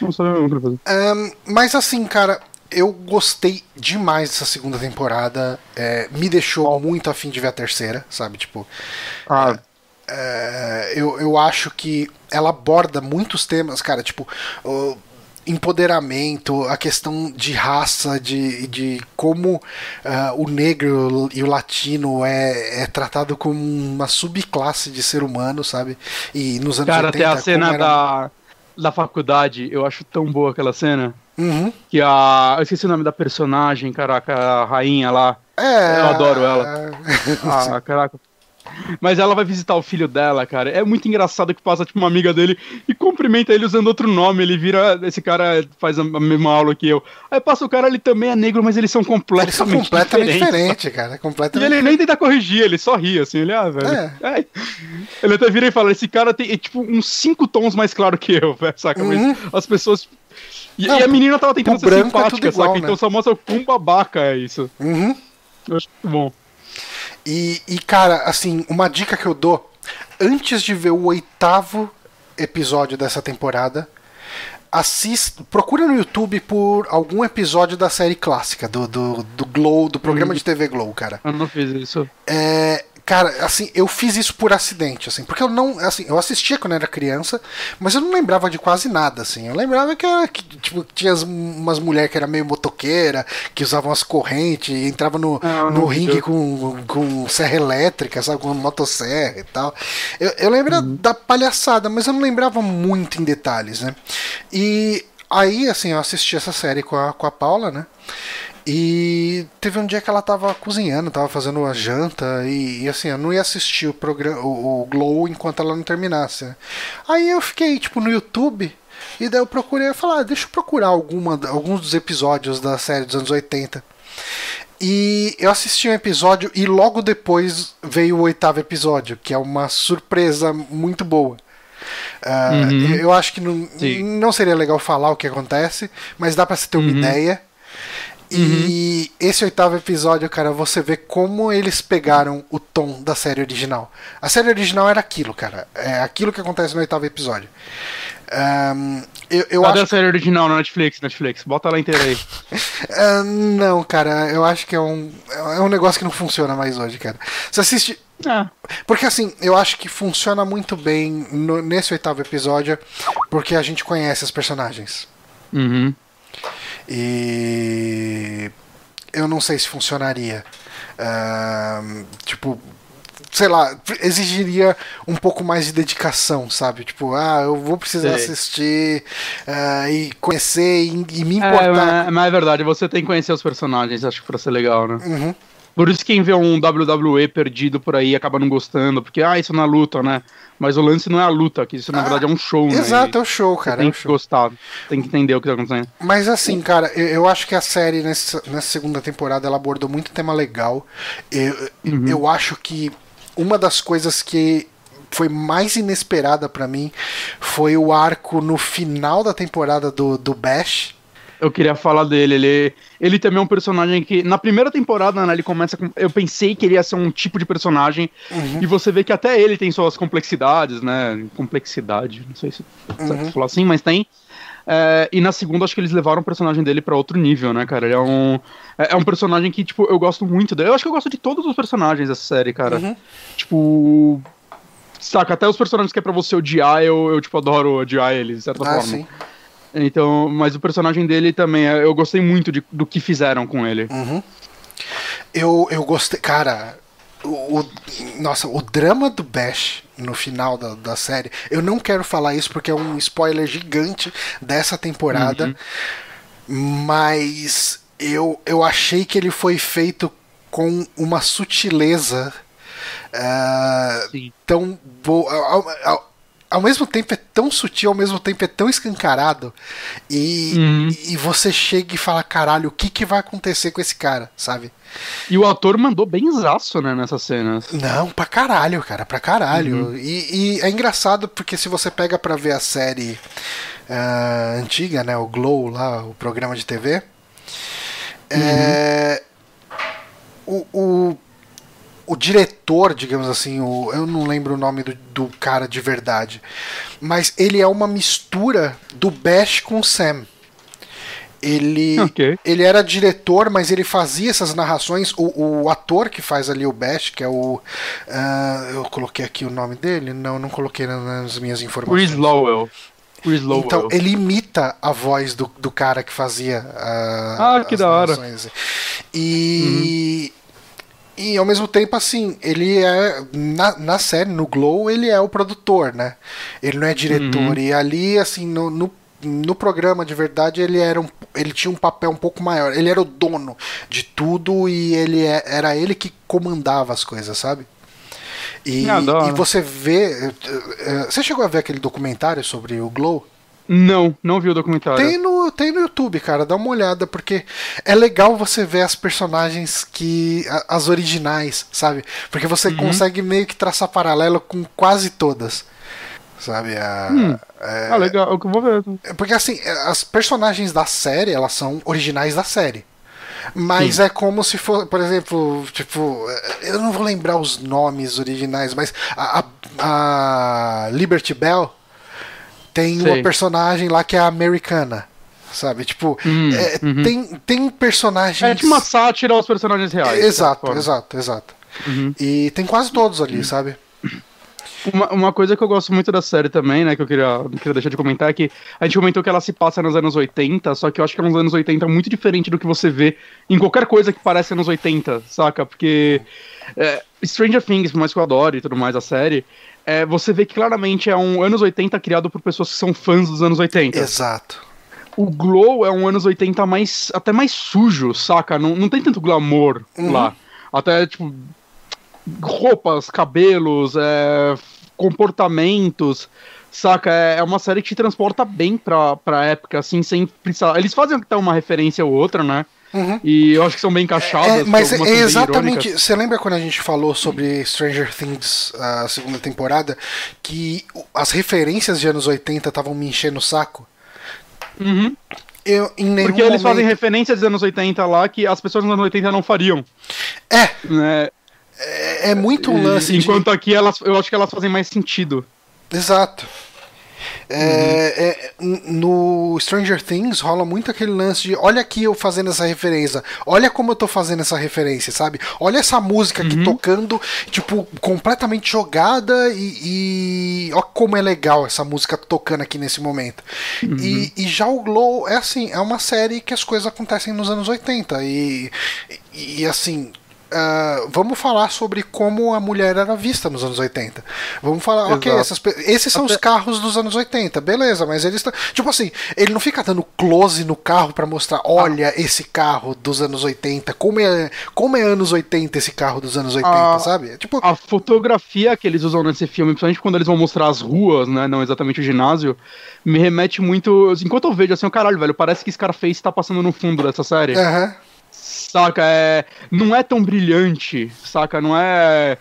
Não sabia mesmo fazer. Um, mas assim, cara, eu gostei demais dessa segunda temporada. É, me deixou muito afim de ver a terceira, sabe? Tipo. Ah. É, eu, eu acho que ela aborda muitos temas, cara, tipo. Uh, empoderamento, a questão de raça, de, de como uh, o negro e o latino é, é tratado como uma subclasse de ser humano, sabe? E nos anos Cara, 80, até a cena era... da, da faculdade, eu acho tão boa aquela cena. Uhum. Que a. Eu esqueci o nome da personagem, caraca, a rainha lá. É. Eu adoro ela. ah, caraca. Mas ela vai visitar o filho dela, cara. É muito engraçado que passa, tipo, uma amiga dele e cumprimenta ele usando outro nome. Ele vira. Esse cara faz a mesma aula que eu. Aí passa o cara, ele também é negro, mas eles são completamente Eles são completamente diferentes, cara. Completamente e ele nem tenta corrigir, ele só ri, assim. Ele, ah, velho. É. É. Ele até vira e fala: esse cara tem, tipo, uns cinco tons mais claro que eu, velho, saca? Uhum. Mas as pessoas. E, Não, e, a menina tava tentando ser é simpática, é igual, saca? Né? Então só mostra o quão babaca é isso. Uhum. Eu acho muito bom. E, e, cara, assim, uma dica que eu dou: antes de ver o oitavo episódio dessa temporada, assista, procura no YouTube por algum episódio da série clássica, do, do, do Glow, do programa hum. de TV Glow, cara. Eu não fiz isso. É, Cara, assim, eu fiz isso por acidente, assim, porque eu não, assim, eu assistia quando era criança, mas eu não lembrava de quase nada, assim. Eu lembrava que, que tipo, tinha as, umas mulheres que era meio motoqueira, que usavam as correntes, entrava no, ah, no ringue com, com serra elétrica, sabe, com motosserra e tal. Eu, eu lembro uhum. da palhaçada, mas eu não lembrava muito em detalhes, né? E aí, assim, eu assisti essa série com a, com a Paula, né? E teve um dia que ela tava cozinhando, tava fazendo uma janta e, e assim, eu não ia assistir o programa, o, o, Glow enquanto ela não terminasse. Né? Aí eu fiquei tipo no YouTube e daí eu procurei e falei, ah, deixa eu procurar alguma, alguns dos episódios da série dos anos 80. E eu assisti um episódio e logo depois veio o oitavo episódio, que é uma surpresa muito boa. Uh, uhum. Eu acho que não, não seria legal falar o que acontece, mas dá para você ter uma uhum. ideia. E uhum. esse oitavo episódio, cara, você vê como eles pegaram o tom da série original. A série original era aquilo, cara. É aquilo que acontece no oitavo episódio. Um, eu, eu Cadê acho... a série original na Netflix? Netflix, bota ela inteira aí. uh, não, cara, eu acho que é um, é um negócio que não funciona mais hoje, cara. Você assiste. Ah. Porque assim, eu acho que funciona muito bem no, nesse oitavo episódio, porque a gente conhece os personagens. Uhum. E eu não sei se funcionaria. Uh, tipo, sei lá, exigiria um pouco mais de dedicação, sabe? Tipo, ah, eu vou precisar sei. assistir uh, e conhecer e, e me importar. É, mas é verdade, você tem que conhecer os personagens, acho que pra ser legal, né? Uhum. Por isso quem vê um WWE perdido por aí acaba não gostando, porque, ah, isso não é luta, né? Mas o lance não é a luta, que isso na ah, verdade é um show, exato, né? Exato, é o show, cara. Tem é que show. gostar, tem que entender o que tá acontecendo. Mas assim, cara, eu, eu acho que a série nessa, nessa segunda temporada ela abordou muito tema legal. Eu, uhum. eu acho que uma das coisas que foi mais inesperada para mim foi o arco no final da temporada do, do Bash. Eu queria falar dele. Ele, ele também é um personagem que, na primeira temporada, né, ele começa com. Eu pensei que ele ia ser um tipo de personagem. Uhum. E você vê que até ele tem suas complexidades, né? Complexidade, não sei se uhum. falar assim, mas tem. É, e na segunda, acho que eles levaram o personagem dele para outro nível, né, cara? Ele é um. É, é, um personagem que, tipo, eu gosto muito dele. Eu acho que eu gosto de todos os personagens dessa série, cara. Uhum. Tipo. Saca, até os personagens que é pra você odiar, eu, eu tipo, adoro odiar eles, de certa ah, forma. Sim. Então, mas o personagem dele também, é, eu gostei muito de, do que fizeram com ele. Uhum. Eu, eu gostei, cara. O, o, nossa, o drama do Bash no final da, da série. Eu não quero falar isso porque é um spoiler gigante dessa temporada. Uhum. Mas eu, eu achei que ele foi feito com uma sutileza Uh, tão boa. Ao, mesmo tempo é tão sutil, ao mesmo tempo é tão escancarado. E, uhum. e você chega e fala: caralho, o que, que vai acontecer com esse cara, sabe? E o ator mandou bem zaço, né, nessas cenas. Não, pra caralho, cara, pra caralho. Uhum. E, e, é engraçado porque se você pega pra ver a série uh, antiga, né, o Glow lá, o programa de TV, uhum. é, o, o o diretor, digamos assim, o, eu não lembro o nome do, do, cara de verdade, mas ele é uma mistura do Bash com o Sam. Ele, okay. ele era diretor, mas ele fazia essas narrações. O, o ator que faz ali o Bash, que é o. Uh, eu coloquei aqui o nome dele? Não, não coloquei nas minhas informações. Chris Lowell. Chris Lowell. Então, ele imita a voz do, do cara que fazia. Uh, ah, que da hora. E. Uhum. E ao mesmo tempo, assim, ele é. Na, na série, no Glow, ele é o produtor, né? Ele não é diretor. Uhum. E ali, assim, no, no, no, programa de verdade, ele era um, ele tinha um papel um pouco maior. Ele era o dono de tudo e ele é, era ele que comandava as coisas, sabe? E, e você vê. Eh, eh, você chegou a ver aquele documentário sobre o Glow? Não, não vi o documentário. Tem no, tem no YouTube, cara, dá uma olhada, porque é legal você ver as personagens que. as originais, sabe? Porque você uhum. consegue meio que traçar paralelo com quase todas. Sabe? A, hum. é, ah, legal, eu vou ver. Porque assim, as personagens da série, elas são originais da série. Mas Sim. é como se for, por exemplo, tipo, eu não vou lembrar os nomes originais, mas a, a, a Liberty Bell tem Sei. uma personagem lá que é americana. Sabe? Tipo, hum, é, uhum. tem, tem personagens. É tipo uma sátira aos personagens reais. Exato, exato, exato. Uhum. E tem quase todos ali, sabe? Uma, uma coisa que eu gosto muito da série também, né, que eu queria, queria deixar de comentar é que a gente comentou que ela se passa nos anos 80, só que eu acho que é nos anos 80 muito diferente do que você vê em qualquer coisa que parece anos 80, saca? Porque é, Stranger Things, por mais que eu adore e tudo mais a série, é, você vê que claramente é um anos 80 criado por pessoas que são fãs dos anos 80. Exato. O Glow é um anos 80 mais, até mais sujo, saca? Não, não tem tanto glamour uhum. lá. Até, tipo, roupas, cabelos, é, comportamentos, saca? É, é uma série que te transporta bem pra, pra época, assim, sem precisar. Eles fazem até uma referência ou outra, né? Uhum. E eu acho que são bem encaixadas. É, mas é exatamente. Você lembra quando a gente falou sobre Stranger Things, a segunda temporada, que as referências de anos 80 estavam me enchendo o saco? Uhum. Eu, Porque eles momento... fazem referências dos anos 80 lá que as pessoas nos anos 80 não fariam. É. Né? É, é muito um lance. Enquanto de... aqui elas, eu acho que elas fazem mais sentido. Exato. É, uhum. é, no Stranger Things rola muito aquele lance de olha aqui eu fazendo essa referência, olha como eu tô fazendo essa referência, sabe? Olha essa música aqui uhum. tocando, tipo, completamente jogada e, e olha como é legal essa música tocando aqui nesse momento. Uhum. E, e, já o Glow é assim, é uma série que as coisas acontecem nos anos 80 e, e assim, Uh, vamos falar sobre como a mulher era vista nos anos 80. Vamos falar, Exato. ok, essas, esses são Até... os carros dos anos 80, beleza, mas eles estão. Tipo assim, ele não fica dando close no carro para mostrar, olha ah. esse carro dos anos 80, como é, como é anos 80 esse carro dos anos 80, ah, sabe? Tipo... A fotografia que eles usam nesse filme, principalmente quando eles vão mostrar as ruas, né, não exatamente o ginásio, me remete muito. Enquanto eu vejo assim, o caralho, velho, parece que Scarface tá passando no fundo dessa série. Aham. Uhum saca? É, não é tão brilhante, saca? Não é,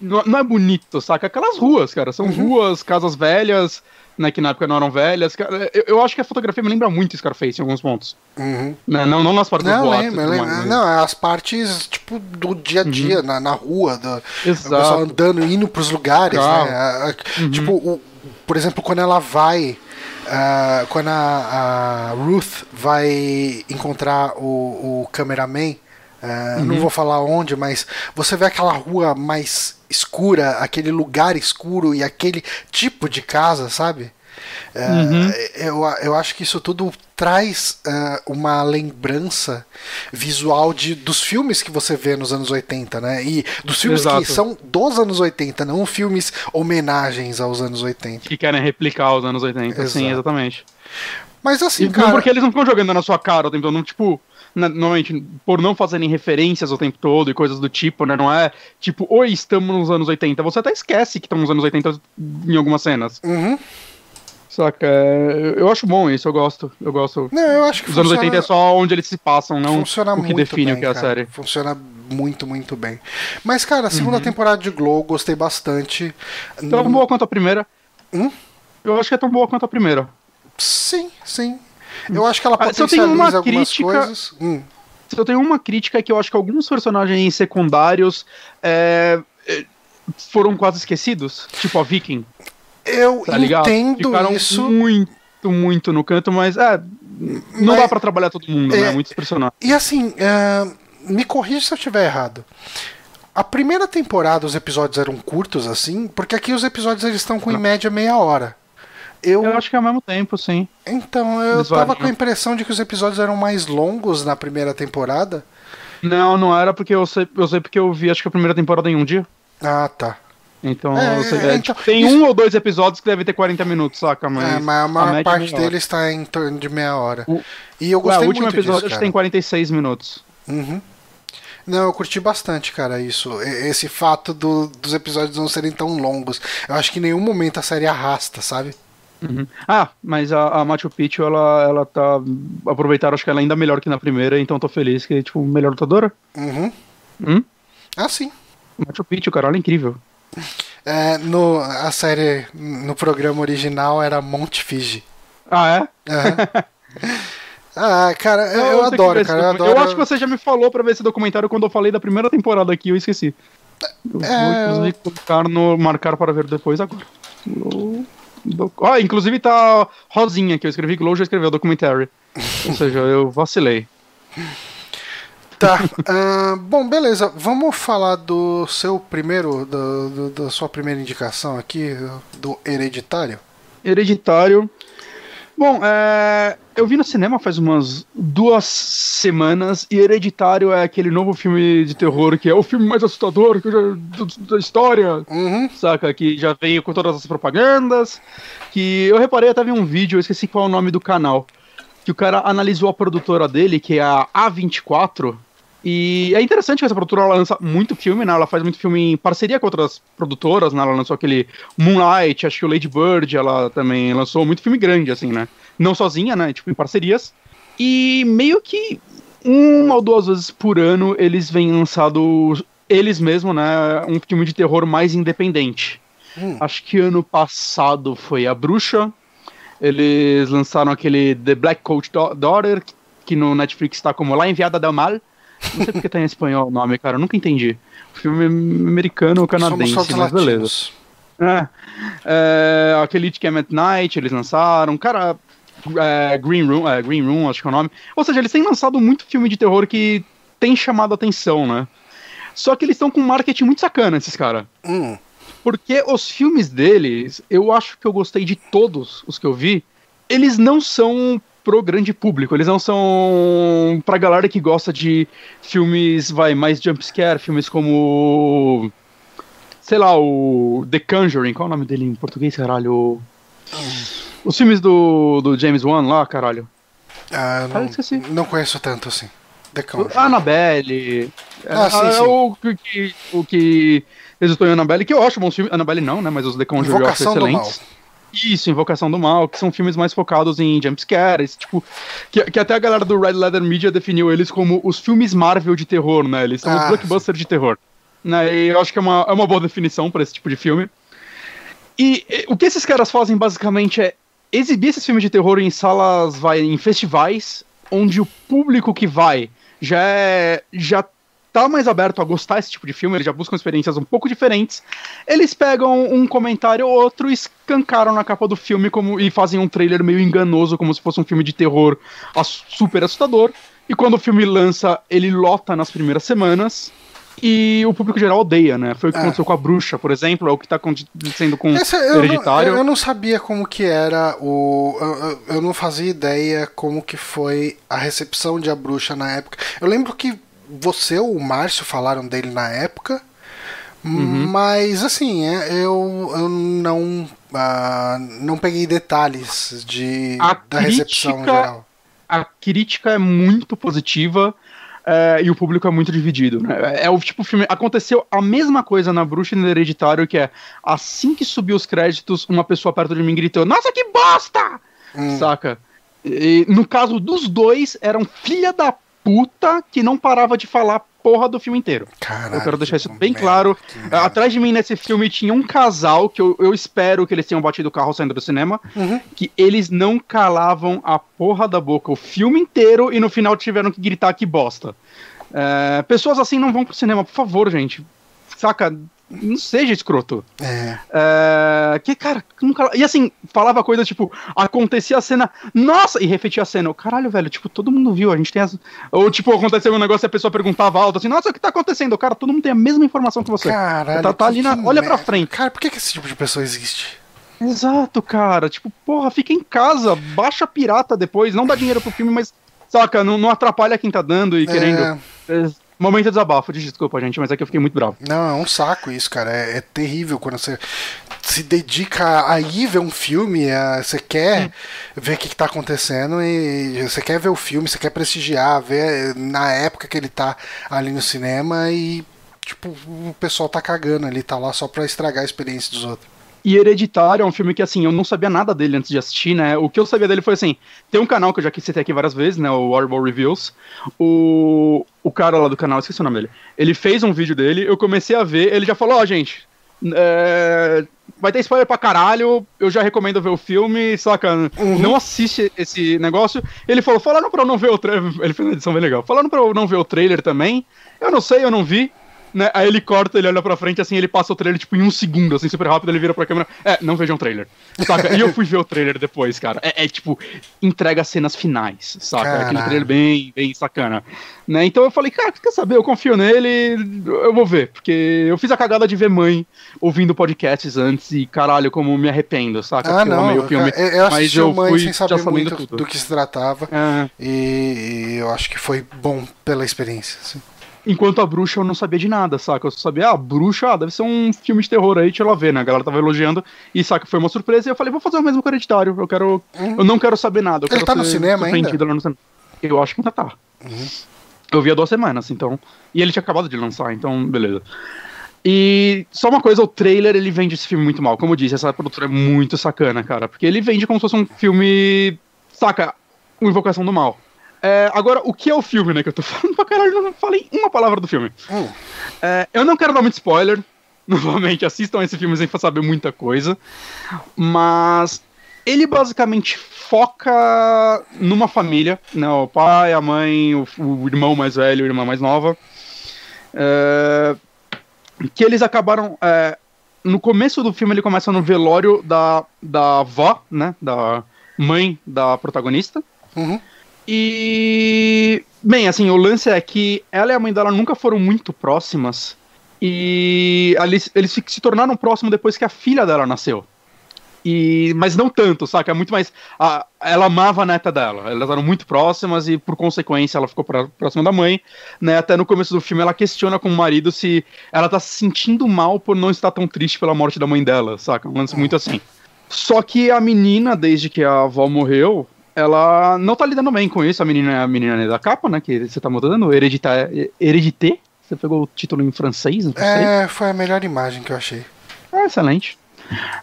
não é bonito, saca? Aquelas ruas, cara, são uhum. ruas, casas velhas, né, que na época não eram velhas. Eu, eu, acho que a fotografia me lembra muito Scarface em alguns pontos. Uhum. Né? Não, não nas partes não, boatos, lembra, lembra. Mais, Não, é as partes, tipo, do dia a uhum. dia, uhum. na, na rua, do, Exato. o pessoal andando, indo pros lugares, né? Uhum. Tipo, o, por exemplo, quando ela vai Uh, quando a, a, Ruth vai encontrar o, o cameraman, uh, uhum. não vou falar onde, mas você vê aquela rua mais escura, aquele lugar escuro e aquele tipo de casa, sabe? Uhum. eu, eu acho que isso tudo traz uh, uma lembrança visual de, dos filmes que você vê nos anos 80, né? E dos filmes Exato. que são dos anos 80, não filmes homenagens aos anos 80. Que querem replicar os anos 80, Exato. sim, exatamente. Mas assim, e cara... porque eles não ficam jogando na sua cara o tempo todo, não, tipo normalmente por não fazerem referências o tempo todo e coisas do tipo, né? Não é tipo, oi, estamos nos anos 80. Você até esquece que estamos nos anos 80 em algumas cenas. Uhum. Saca? Eu acho bom isso, eu gosto. Eu gosto. Não, eu acho que Os funciona... anos 80 é só onde eles se passam, não funciona o que define bem, o que é a cara. série. Funciona muito, muito bem. Mas, cara, a segunda uhum. temporada de Glow, gostei bastante. Tão boa quanto a primeira. Hum? Eu acho que é tão boa quanto a primeira. Sim, sim. Eu acho que ela potencializa ah, algumas crítica... coisas. Hum. Se eu tenho uma crítica é que eu acho que alguns personagens secundários é, é foram quase esquecidos. Tipo a Viking. Eu tá entendo Ficaram isso. muito, muito no canto, mas é. Não mas, dá para trabalhar todo mundo, né? é, né? Muitos personagens. E assim, uh, me corrija se eu estiver errado. A primeira temporada os episódios eram curtos assim, porque aqui os episódios eles estão com em média meia hora. Eu... eu acho que é ao mesmo tempo, sim. Então, eu Eles tava com a impressão de que os episódios eram mais longos na primeira temporada. Não, não era porque eu sei, eu sei porque eu vi acho que a primeira temporada em um dia. Ah, tá. Então, é, sei, é, então tem isso... um ou dois episódios que devem ter 40 minutos, saca? Mas, é, mas a maior a parte dele está em torno de meia hora. O... E eu gostei Ué, o último episódio disso, tem 46 minutos. Uhum. Não, eu curti bastante, cara, isso. Esse fato do, dos episódios não serem tão longos. Eu acho que em nenhum momento a série arrasta, sabe? Uhum. Ah, mas a, a, Machu Picchu, ela, ela tá. Aproveitaram, acho que ela é ainda melhor que na primeira, então tô feliz que, tipo, melhor lutadora. Uhum. Hum? Ah, sim. Machu Picchu, cara, ela é incrível. É, no, a série, no programa original era Monte Fiji. Ah, é? Ah, cara, eu, eu, eu adoro, cara. Eu, adoro... eu acho que você já me falou pra ver esse documentário quando eu falei da primeira temporada aqui, eu esqueci. Eu é... vou inclusive colocar no marcar para ver depois agora. Do... Oh, inclusive tá Rosinha que eu escrevi, Glow já escreveu documentary. Ou seja, eu vacilei. Tá. Uh, bom, beleza. Vamos falar do seu primeiro, do, do, da sua primeira indicação aqui, do Hereditário. Hereditário. Bom, é, eu vi no cinema faz umas duas semanas e Hereditário é aquele novo filme de terror que é o filme mais assustador da história, uhum. saca? Que já veio com todas as propagandas. Que eu reparei até vi um vídeo, eu esqueci qual é o nome do canal, que o cara analisou a produtora dele, que é a A24. E é interessante que essa produtora lança muito filme, né? Ela faz muito filme em parceria com outras produtoras, né? Ela lançou aquele Moonlight, acho que o Lady Bird, ela também lançou muito filme grande, assim, né? não sozinha, né? Tipo, em parcerias. E meio que uma ou duas vezes por ano eles vêm lançado eles mesmos, né? Um filme de terror mais independente. Hum. Acho que ano passado foi A Bruxa. Eles lançaram aquele The Black Coat Daughter, que no Netflix está como La Enviada del Mal. Não sei porque tá em espanhol o nome, cara. Eu nunca entendi. Filme americano ou canadense, mas beleza. É, é, aquele It Came at Night, eles lançaram. Cara, é, Green Room, é, Green Room, acho que é o nome. Ou seja, eles têm lançado muito filme de terror que tem chamado a atenção, né? Só que eles estão com um marketing muito sacana, esses caras. Hum. Porque os filmes deles, eu acho que eu gostei de todos os que eu vi. Eles não são pro grande público. Eles não são pra galera que gosta de filmes, vai, mais jumpscare, filmes como. Sei lá, o The Conjuring, qual é o nome dele em português, caralho? Os filmes do, do James Wan lá, caralho. Ah, não, ah, não conheço tanto assim. The Conjuring. Annabelle. Ah, é, sim, é, sim. O, que, o que resultou em Annabelle, que eu acho bom filme. Annabelle não, né? Mas os The Conjuring Invocação eu acho excelentes. Isso, Invocação do Mal, que são filmes mais focados em jumpscares, tipo, que, que até a galera do Red Leather Media definiu eles como os filmes Marvel de terror, né? Eles são ah, os blockbusters de terror. Né? E eu acho que é uma, é uma boa definição para esse tipo de filme. E, e, o que esses caras fazem basicamente é exibir esses filmes de terror em salas, vai, em festivais, onde o público que vai já é, já tá mais aberto a gostar desse tipo de filme, eles já buscam experiências um pouco diferentes. Eles pegam um comentário ou outro e escancaram na capa do filme como, e fazem um trailer meio enganoso, como se fosse um filme de terror super assustador. E quando o filme lança, ele lota nas primeiras semanas. E o público geral odeia, né? Foi o que é. aconteceu com a bruxa, por exemplo, é o que tá acontecendo com Essa, eu Hereditário. Não, eu não sabia como que era o. Eu, eu não fazia ideia como que foi a recepção de a bruxa na época. Eu lembro que você ou o Márcio falaram dele na época. Uhum. Mas assim, é, eu, eu não, uh, não peguei detalhes de, a da crítica, recepção geral. A crítica é muito positiva é, e o público é muito dividido. Né? É, é o tipo filme. Aconteceu a mesma coisa na Bruxa e no Hereditário, que é assim que subiu os créditos, uma pessoa perto de mim gritou: Nossa, que bosta! Hum. Saca? E, no caso dos dois, eram filha da puta que não parava de falar porra do filme inteiro. Caralho, eu quero deixar isso bem merda, claro. Atrás de mim nesse filme tinha um casal que eu, eu espero que eles tenham batido o carro saindo do cinema, uhum. que eles não calavam a porra da boca o filme inteiro e no final tiveram que gritar que bosta. É, pessoas assim não vão pro cinema, por favor, gente. Saca? Não seja escroto. É. é. que, cara, nunca. E assim, falava coisa tipo, acontecia a cena, nossa, e refletia a cena. Caralho, velho, tipo, todo mundo viu, a gente tem as. Ou, tipo, aconteceu um negócio e a pessoa perguntava alto assim, nossa, o que tá acontecendo? Cara, todo mundo tem a mesma informação que você. Caralho. Tá, tá ali na. Olha pra frente. Cara, por que, que esse tipo de pessoa existe? Exato, cara. Tipo, porra, fica em casa, baixa pirata depois, não dá dinheiro pro filme, mas, saca, não, não atrapalha quem tá dando e é. querendo. É, Momento de desabafo, desculpa, gente, mas é que eu fiquei muito bravo. Não, é um saco isso, cara. É, é terrível quando você se dedica a ir ver um filme, a, você quer hum. ver o que, está acontecendo e você quer ver o filme, você quer prestigiar, ver na época que ele tá ali no cinema e tipo, o pessoal tá cagando ali, tá lá só pra estragar a experiência dos outros. E Hereditário é um filme que, assim, eu não sabia nada dele antes de assistir, né? O que eu sabia dele foi assim: tem um canal que eu já quis citar aqui várias vezes, né? O Horrible Reviews. O, o cara lá do canal, esqueci o nome dele. Ele fez um vídeo dele, eu comecei a ver, ele já falou: Ó, oh, gente, é, vai ter spoiler pra caralho, eu já recomendo ver o filme, saca? Uhum. Não assiste esse negócio. Ele falou: falaram pra eu não ver o trailer. Ele fez uma edição bem legal. Falaram pra eu não ver o trailer também. Eu não sei, eu não vi. Né? Aí ele corta, ele olha pra frente, assim, ele passa o trailer, tipo, em um segundo, assim, super rápido, ele vira pra câmera. É, não vejam o trailer. Saca? e eu fui ver o trailer depois, cara. É, é tipo, entrega cenas finais, saca? É aquele trailer bem, bem sacana. Né? Então eu falei, cara, quer saber? Eu confio nele, eu vou ver. Porque eu fiz a cagada de ver mãe ouvindo podcasts antes e, caralho, como me arrependo, saca? Ah, não, eu, filme, eu, eu mas eu mãe sem saber muito tudo. do que se tratava. É. E, e eu acho que foi bom pela experiência, assim. Enquanto a bruxa eu não sabia de nada, saca? Eu só sabia, ah, bruxa, ah, deve ser um filme de terror aí, deixa ela ver, né? A galera tava elogiando e, saca, foi uma surpresa e eu falei, vou fazer o mesmo com o hereditário. Eu quero. Uhum. Eu não quero saber nada. Eu Ele tá no cinema ainda? No cinema. Eu acho que ainda tá. Uhum. Eu vi há duas semanas, então. E ele tinha acabado de lançar, então, beleza. E só uma coisa, o trailer ele vende esse filme muito mal. Como eu disse, essa produtora é muito sacana, cara. Porque ele vende como se fosse um filme. Saca? Uma invocação do mal. É, agora, o que é o filme, né? Que eu tô falando pra caralho, não falei uma palavra do filme. Hum. É, eu não quero dar muito spoiler. Novamente, assistam esse filme sem saber muita coisa. Mas ele basicamente foca numa família, né? O pai, a mãe, o, o irmão mais velho, a irmã mais nova. É, que eles acabaram. É, no começo do filme, ele começa no velório da, da avó, né? Da mãe da protagonista. Uhum. E. Bem, assim, o lance é que ela e a mãe dela nunca foram muito próximas. E eles, eles se tornaram próximos depois que a filha dela nasceu. E, mas não tanto, saca? É muito mais. A, ela amava a neta dela. Elas eram muito próximas e, por consequência, ela ficou pra, próxima da mãe. Né? Até no começo do filme, ela questiona com o marido se ela tá se sentindo mal por não estar tão triste pela morte da mãe dela, saca? Um lance muito assim. Só que a menina, desde que a avó morreu, ela não tá lidando bem com isso. A menina a menina da capa, né? Que você tá mudando, Heredité. Heredité? Você pegou o título em francês? Não é, foi a melhor imagem que eu achei. É, excelente.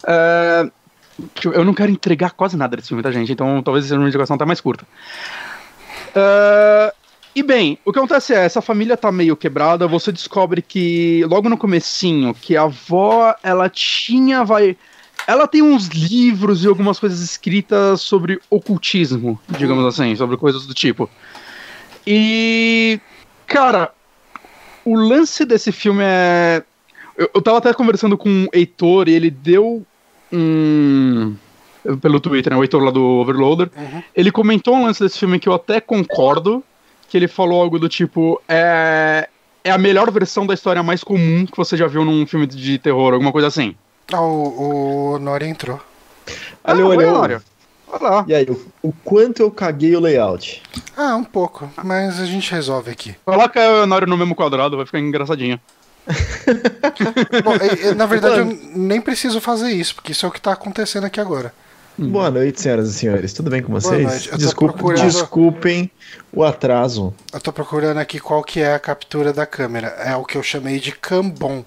É, eu não quero entregar quase nada desse filme, tá, gente? Então talvez seja uma indicação até mais curta. Uh, e bem, o que acontece é, essa família tá meio quebrada, você descobre que, logo no comecinho, que a avó, ela tinha, vai... Ela tem uns livros e algumas coisas escritas sobre ocultismo, digamos assim, sobre coisas do tipo. E... Cara, o lance desse filme é... Eu, eu tava até conversando com o Heitor e ele deu um. Pelo Twitter, né? O Heitor lá do Overloader. Uhum. Ele comentou um lance desse filme que eu até concordo. Que ele falou algo do tipo. É, é a melhor versão da história mais comum que você já viu num filme de terror, alguma coisa assim. Ah, o, o Nori entrou. Valeu, ah, valeu. Olá. E aí, o, o, quanto eu caguei o layout? Ah, um pouco, mas a gente resolve aqui. Coloca o Nori no mesmo quadrado, vai ficar engraçadinho. Bom, na verdade, eu nem preciso fazer isso, porque isso é o que está acontecendo aqui agora. Hum. Boa noite, senhoras e senhores. Tudo bem com vocês? Desculpa, procurando... Desculpem o atraso. Eu tô procurando aqui qual que é a captura da câmera. É o que eu chamei de Cambon,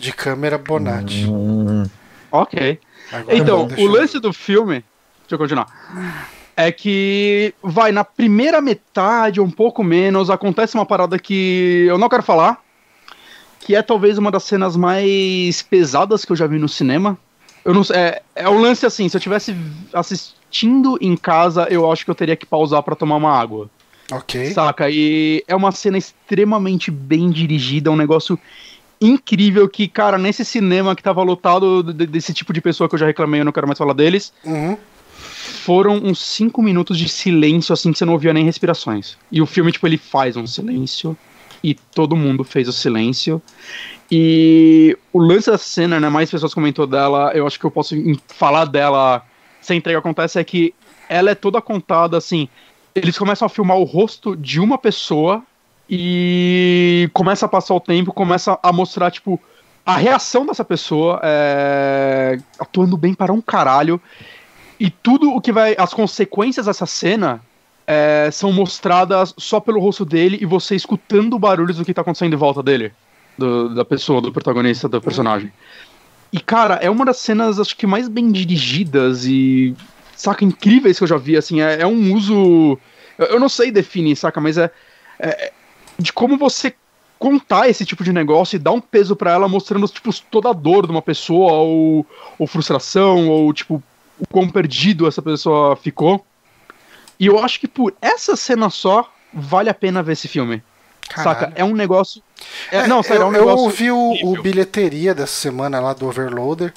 de câmera Bonatti. Hum. Ok. Agora, então, o lance do filme. Deixa eu continuar. É que vai na primeira metade, um pouco menos, acontece uma parada que eu não quero falar, que é talvez uma das cenas mais pesadas que eu já vi no cinema. Eu não é, é um lance assim, se eu tivesse assistindo em casa, eu acho que eu teria que pausar para tomar uma água. Ok. Saca? E é uma cena extremamente bem dirigida, um negócio incrível que, cara, nesse cinema que tava lotado desse tipo de pessoa que eu já reclamei, eu não quero mais falar deles. Uhum. Foram uns cinco minutos de silêncio, assim, que você não ouvia nem respirações. E o filme, tipo, ele faz um silêncio e todo mundo fez o silêncio. E o lance da cena, né, mais pessoas comentou dela, eu acho que eu posso falar dela sem entrega acontece é que ela é toda contada assim, eles começam a filmar o rosto de uma pessoa e começa a passar o tempo, começa a mostrar tipo a reação dessa pessoa é, atuando bem para um caralho e tudo o que vai as consequências dessa cena é, são mostradas só pelo rosto dele e você escutando barulhos do que tá acontecendo em volta dele. Do, da pessoa, do protagonista, do personagem. E, cara, é uma das cenas, acho que mais bem dirigidas e, saca, incríveis que eu já vi, assim, é, é um uso... Eu, eu, não sei definir, saca, mas é, é, de como você contar esse tipo de negócio e dar um peso para ela mostrando, tipo, toda a dor de uma pessoa, ou, ou frustração, ou, tipo, o quão perdido essa pessoa ficou. E eu acho que por essa cena só, vale a pena ver esse filme. Caralho. Saca? É um negócio. É, é, não, sério, eu, é um negócio. Eu ouvi o, o, bilheteria dessa semana lá do Overloader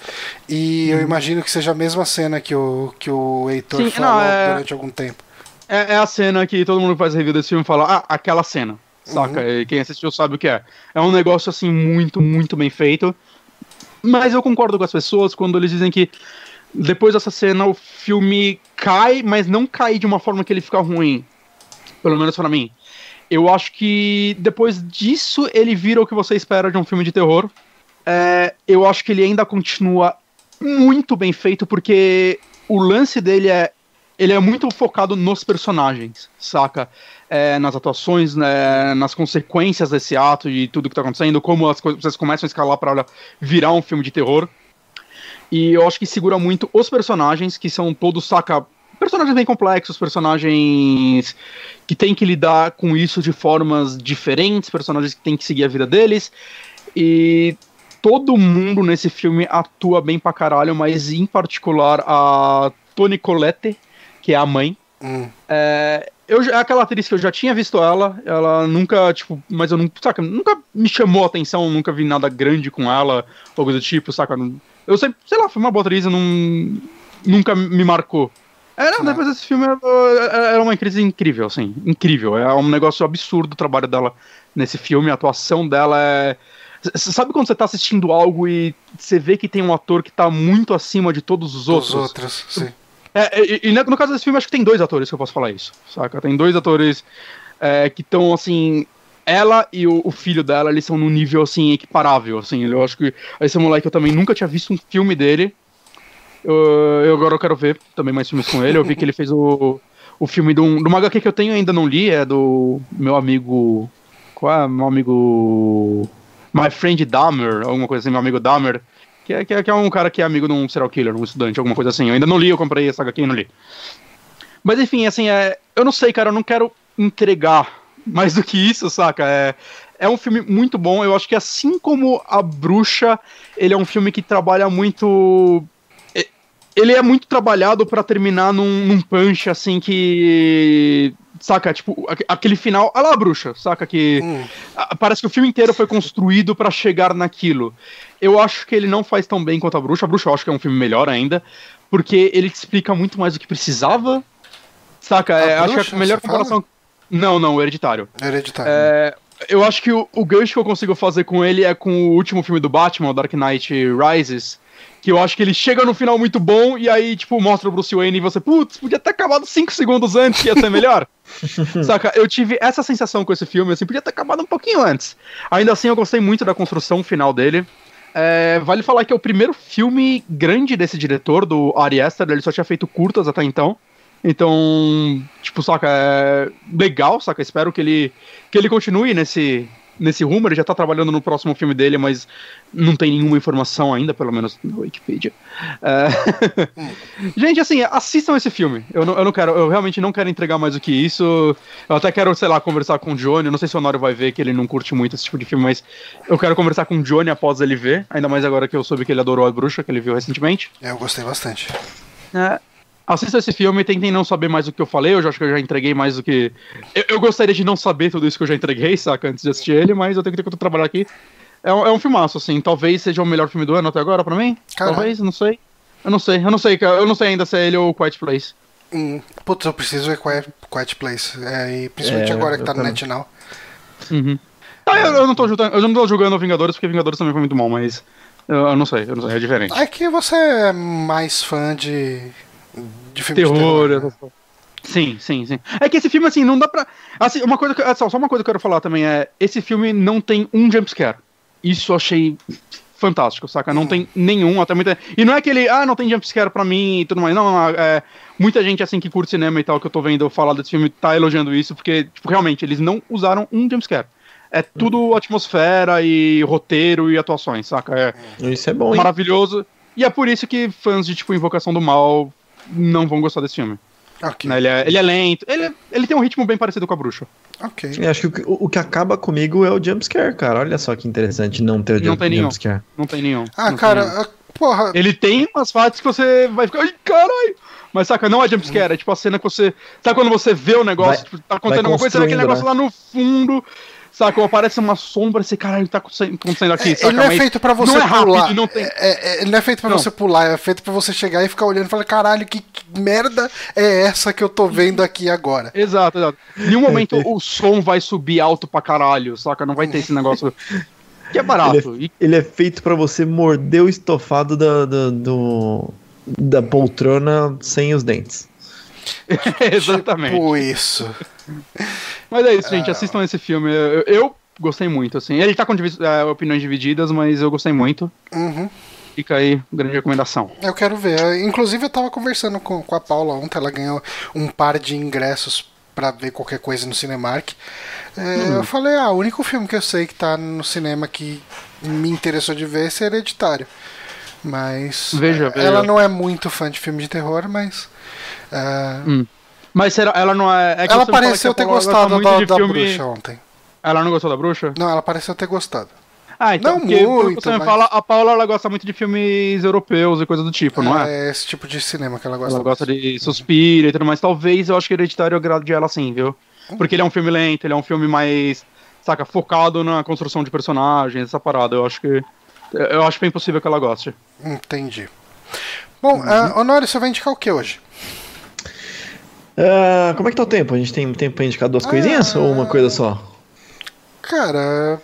e hum. eu uhum. imagino que seja a mesma cena que o, que o Heitor Sim, falou não, é... durante algum tempo. É, é, a cena que todo mundo faz review desse filme fala, ah, aquela cena. Saca? Uhum. E quem assistiu sabe o que é. É um negócio assim muito, muito bem feito. Mas eu concordo com as pessoas quando eles dizem que depois dessa cena, o filme cai, mas não cai de uma forma que ele fica ruim. Pelo menos para mim. Eu acho que depois disso ele vira o que você espera de um filme de terror. É, eu acho que ele ainda continua muito bem feito, porque o lance dele é. Ele é muito focado nos personagens, saca? É, nas atuações, né, nas consequências desse ato e tudo que tá acontecendo, como as coisas começam a escalar para virar um filme de terror. E eu acho que segura muito os personagens, que são todos, saca, personagens bem complexos, personagens que têm que lidar com isso de formas diferentes, personagens que têm que seguir a vida deles. E todo mundo nesse filme atua bem pra caralho, mas em particular a Toni Collette, que é a mãe. Hum. É, eu, é aquela atriz que eu já tinha visto ela, ela nunca, tipo, mas eu não, saca, nunca me chamou a atenção, nunca vi nada grande com ela, algo do tipo, saca? Eu sei, sei lá, foi uma boa atriz, não, nunca me marcou. É, não, depois desse filme era uma crise incrível, assim, incrível. É um negócio absurdo o trabalho dela nesse filme, a atuação dela é, Sabe quando você tá assistindo algo e você vê que tem um ator que tá muito acima de todos os outros? Os outros, sim. É, e, e, no caso desse filme, acho que tem dois atores que eu posso falar isso, saca? Tem dois atores é, que estão, assim. Ela e o, o, filho dela, eles são num nível, assim, equiparável, assim. Eu acho que esse moleque eu também nunca tinha visto um filme dele. Eu, eu agora eu quero ver também mais filmes com ele. Eu vi que ele fez o, o filme do, do HQ que eu tenho ainda não li, é do meu amigo. Qual é? Meu amigo. My Friend Dahmer, alguma coisa assim, meu amigo Dahmer. Que é, que, é, que é um cara que é amigo de um serial killer, um estudante, alguma coisa assim. Eu ainda não li, eu comprei essa HQ e não li. Mas enfim, assim, é, eu não sei, cara, eu não quero entregar mais do que isso, saca? É, é um filme muito bom. Eu acho que assim como A Bruxa, ele é um filme que trabalha muito ele é muito trabalhado para terminar num, num, punch, assim, que. Saca? Tipo, aquele final. Olha lá, bruxa, saca? Que. Hum. Parece que o filme inteiro foi construído para chegar naquilo. Eu acho que ele não faz tão bem quanto a bruxa. A bruxa eu acho que é um filme melhor ainda. Porque ele te explica muito mais do que precisava. Saca? É, acho que a melhor comparação. Fala? Não, não, o hereditário. Hereditário. É, eu acho que o, o gancho que eu consigo fazer com ele é com o último filme do Batman, o Dark Knight Rises que eu acho que ele chega no final muito bom e aí, tipo, mostra o Bruce Wayne e você, putz, podia ter acabado 5 segundos antes que ia ser melhor. Saca? Eu tive essa sensação com esse filme, assim, podia ter acabado um pouquinho antes. Ainda assim, eu gostei muito da construção final dele. É, vale falar que é o primeiro filme grande desse diretor, do Ari Aster, ele só tinha feito curtas até então. Então, tipo, saca, é legal, saca? Espero que ele, que ele continue nesse, nesse rumo, ele já tá trabalhando no próximo filme dele, mas não tem nenhuma informação ainda, pelo menos na Wikipedia. É... Gente, assim, assistam esse filme. Eu não, eu não quero, eu realmente não quero entregar mais do que isso. Eu até quero, sei lá, conversar com o Johnny. Eu não sei se o Honório vai ver, que ele não curte muito esse tipo de filme, mas eu quero conversar com o Johnny após ele ver, ainda mais agora que eu soube que ele adorou a bruxa, que ele viu recentemente. É, eu gostei bastante. É, assista esse filme e tentem não saber mais do que eu falei. Eu já acho que eu já entreguei mais do que. Eu, eu, gostaria de não saber tudo isso que eu já entreguei, saca? Antes de assistir ele, mas eu tenho que ter que trabalhar aqui. É um, é um filmaço, assim. Talvez seja o melhor filme do ano até agora pra mim. Talvez, não sei. Eu não sei, eu não sei, eu não sei ainda se é ele ou o Quiet Place. Hum, putz, eu preciso ver Quiet, Quiet Place. É, e principalmente é, agora que tá no Net Now. Uhum. Ah, eu, eu, não tô julgando, eu não tô julgando Vingadores, porque Vingadores também foi muito bom, mas. Eu, eu não sei, eu não sei, é diferente. É que você é mais fã de de filme terror. De terror? Sim, sim, sim. É que esse filme, assim, não dá pra. Assim, uma coisa que, só uma coisa que eu quero falar também é: esse filme não tem um jumpscare. Isso eu achei fantástico, saca? Não hum. tem nenhum, até muita. E não é aquele, ah, não tem jumpscare pra mim e tudo mais. Não, não, é. Muita gente, assim, que curte cinema e tal, que eu tô vendo falar desse filme, tá elogiando isso, porque, tipo, realmente, eles não usaram um jumpscare. É tudo atmosfera e roteiro e atuações, saca? É isso é bom, Maravilhoso. Hein? E é por isso que fãs de, tipo, Invocação do Mal não vão gostar desse filme. Okay. Né, ele, é, ele é lento, ele, ele tem um ritmo bem parecido com a bruxa. Ok. Eu acho que o, o, que acaba comigo é o jumpscare, cara. Olha só que interessante não ter o não jump, tem nenhum. jumpscare. Não tem nenhum. Ah, não cara, nenhum. porra. Ele tem umas partes que você vai ficar. Ai, caralho! Mas saca, não é jumpscare, é tipo a cena que você. Sabe quando você vê o negócio, vai, tipo, tá acontecendo alguma coisa, você vê aquele negócio né? lá no fundo, Saca? Aparece uma sombra, esse caralho tá acontecendo aqui. É, saca? Ele não é feito pra você não é pular. Rápido, não tem... é, é, ele não é feito pra não. você pular, é feito pra você chegar e ficar olhando e falar: caralho, que, que, merda é essa que eu tô vendo aqui agora? Exato, exato. Em nenhum momento o som vai subir alto pra caralho, saca? Não vai ter esse negócio. Que é barato. Ele é, ele é feito para você morder o estofado da, da, do, da poltrona sem os dentes. Exatamente. Tipo isso. Mas é isso, gente. Assistam esse filme. Eu, eu gostei muito, assim. Ele tá com é, opiniões divididas, mas eu gostei muito. Uhum. Fica aí, grande recomendação. Eu quero ver. Inclusive, eu tava conversando com, com a Paula ontem. Ela ganhou um par de ingressos para ver qualquer coisa no Cinemark. É, hum. Eu falei, ah, o único filme que eu sei que tá no cinema que me interessou de ver é Hereditário. Mas veja, veja. ela não é muito fã de filme de terror, mas. Uh, hum. Mas será, ela não é. é ela pareceu ter gostado da, da filme... bruxa ontem. Ela não gostou da bruxa? Não, ela pareceu ter gostado. Ah, então, não porque, muito, você mas... fala, a Paula ela gosta muito de filmes europeus e coisa do tipo, não é? É esse tipo de cinema que ela gosta. Ela gosta de Suspira e tudo mais. Talvez eu acho que Hereditário agrade ela sim, viu? Porque ele é um filme lento, ele é um filme mais, saca, focado na construção de personagens, essa parada. Eu acho que. Eu acho bem possível que ela goste. Entendi. Bom, uhum. uh, Honório, você vai indicar o que hoje? Uh, como é que tá o tempo? A gente tem tempo pra indicar duas coisinhas ou uma coisa só? Cara,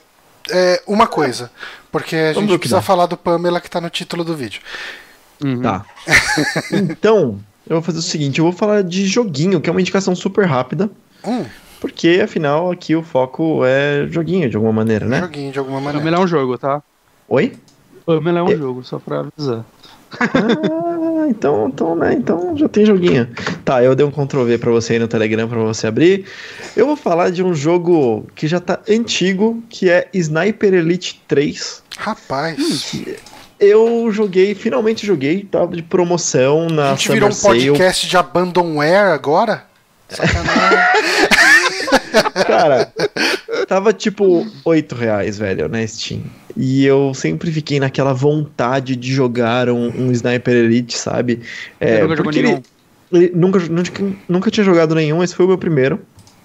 é, uma coisa, porque a Vamos gente precisa dá. falar do Pamela que tá no título do vídeo. Uhum. Tá. então, eu vou fazer o seguinte: eu vou falar de joguinho, que é uma indicação super rápida. Hum, Porque, afinal, aqui o foco é joguinho, de alguma maneira, né? joguinho de alguma maneira. Pamela é um jogo, tá? Oi? Pamela é um É. jogo, só pra avisar. Ah, então, então, né? Então já tem joguinho. Tá, eu dei um Ctrl V pra você aí no Telegram pra você abrir. Eu vou falar de um jogo que já tá antigo, que é Sniper Elite 3. Rapaz, Eu joguei, finalmente joguei, tava de promoção na a gente virou um Summer Sale. podcast de Abandonware agora? Sacanagem. Cara, tava tipo 8 reais, velho, na Steam. E eu sempre fiquei naquela vontade de jogar um, um Sniper Elite, sabe? É, nunca porque ele, ele nunca, nunca, nunca tinha jogado nenhum, esse foi o meu primeiro.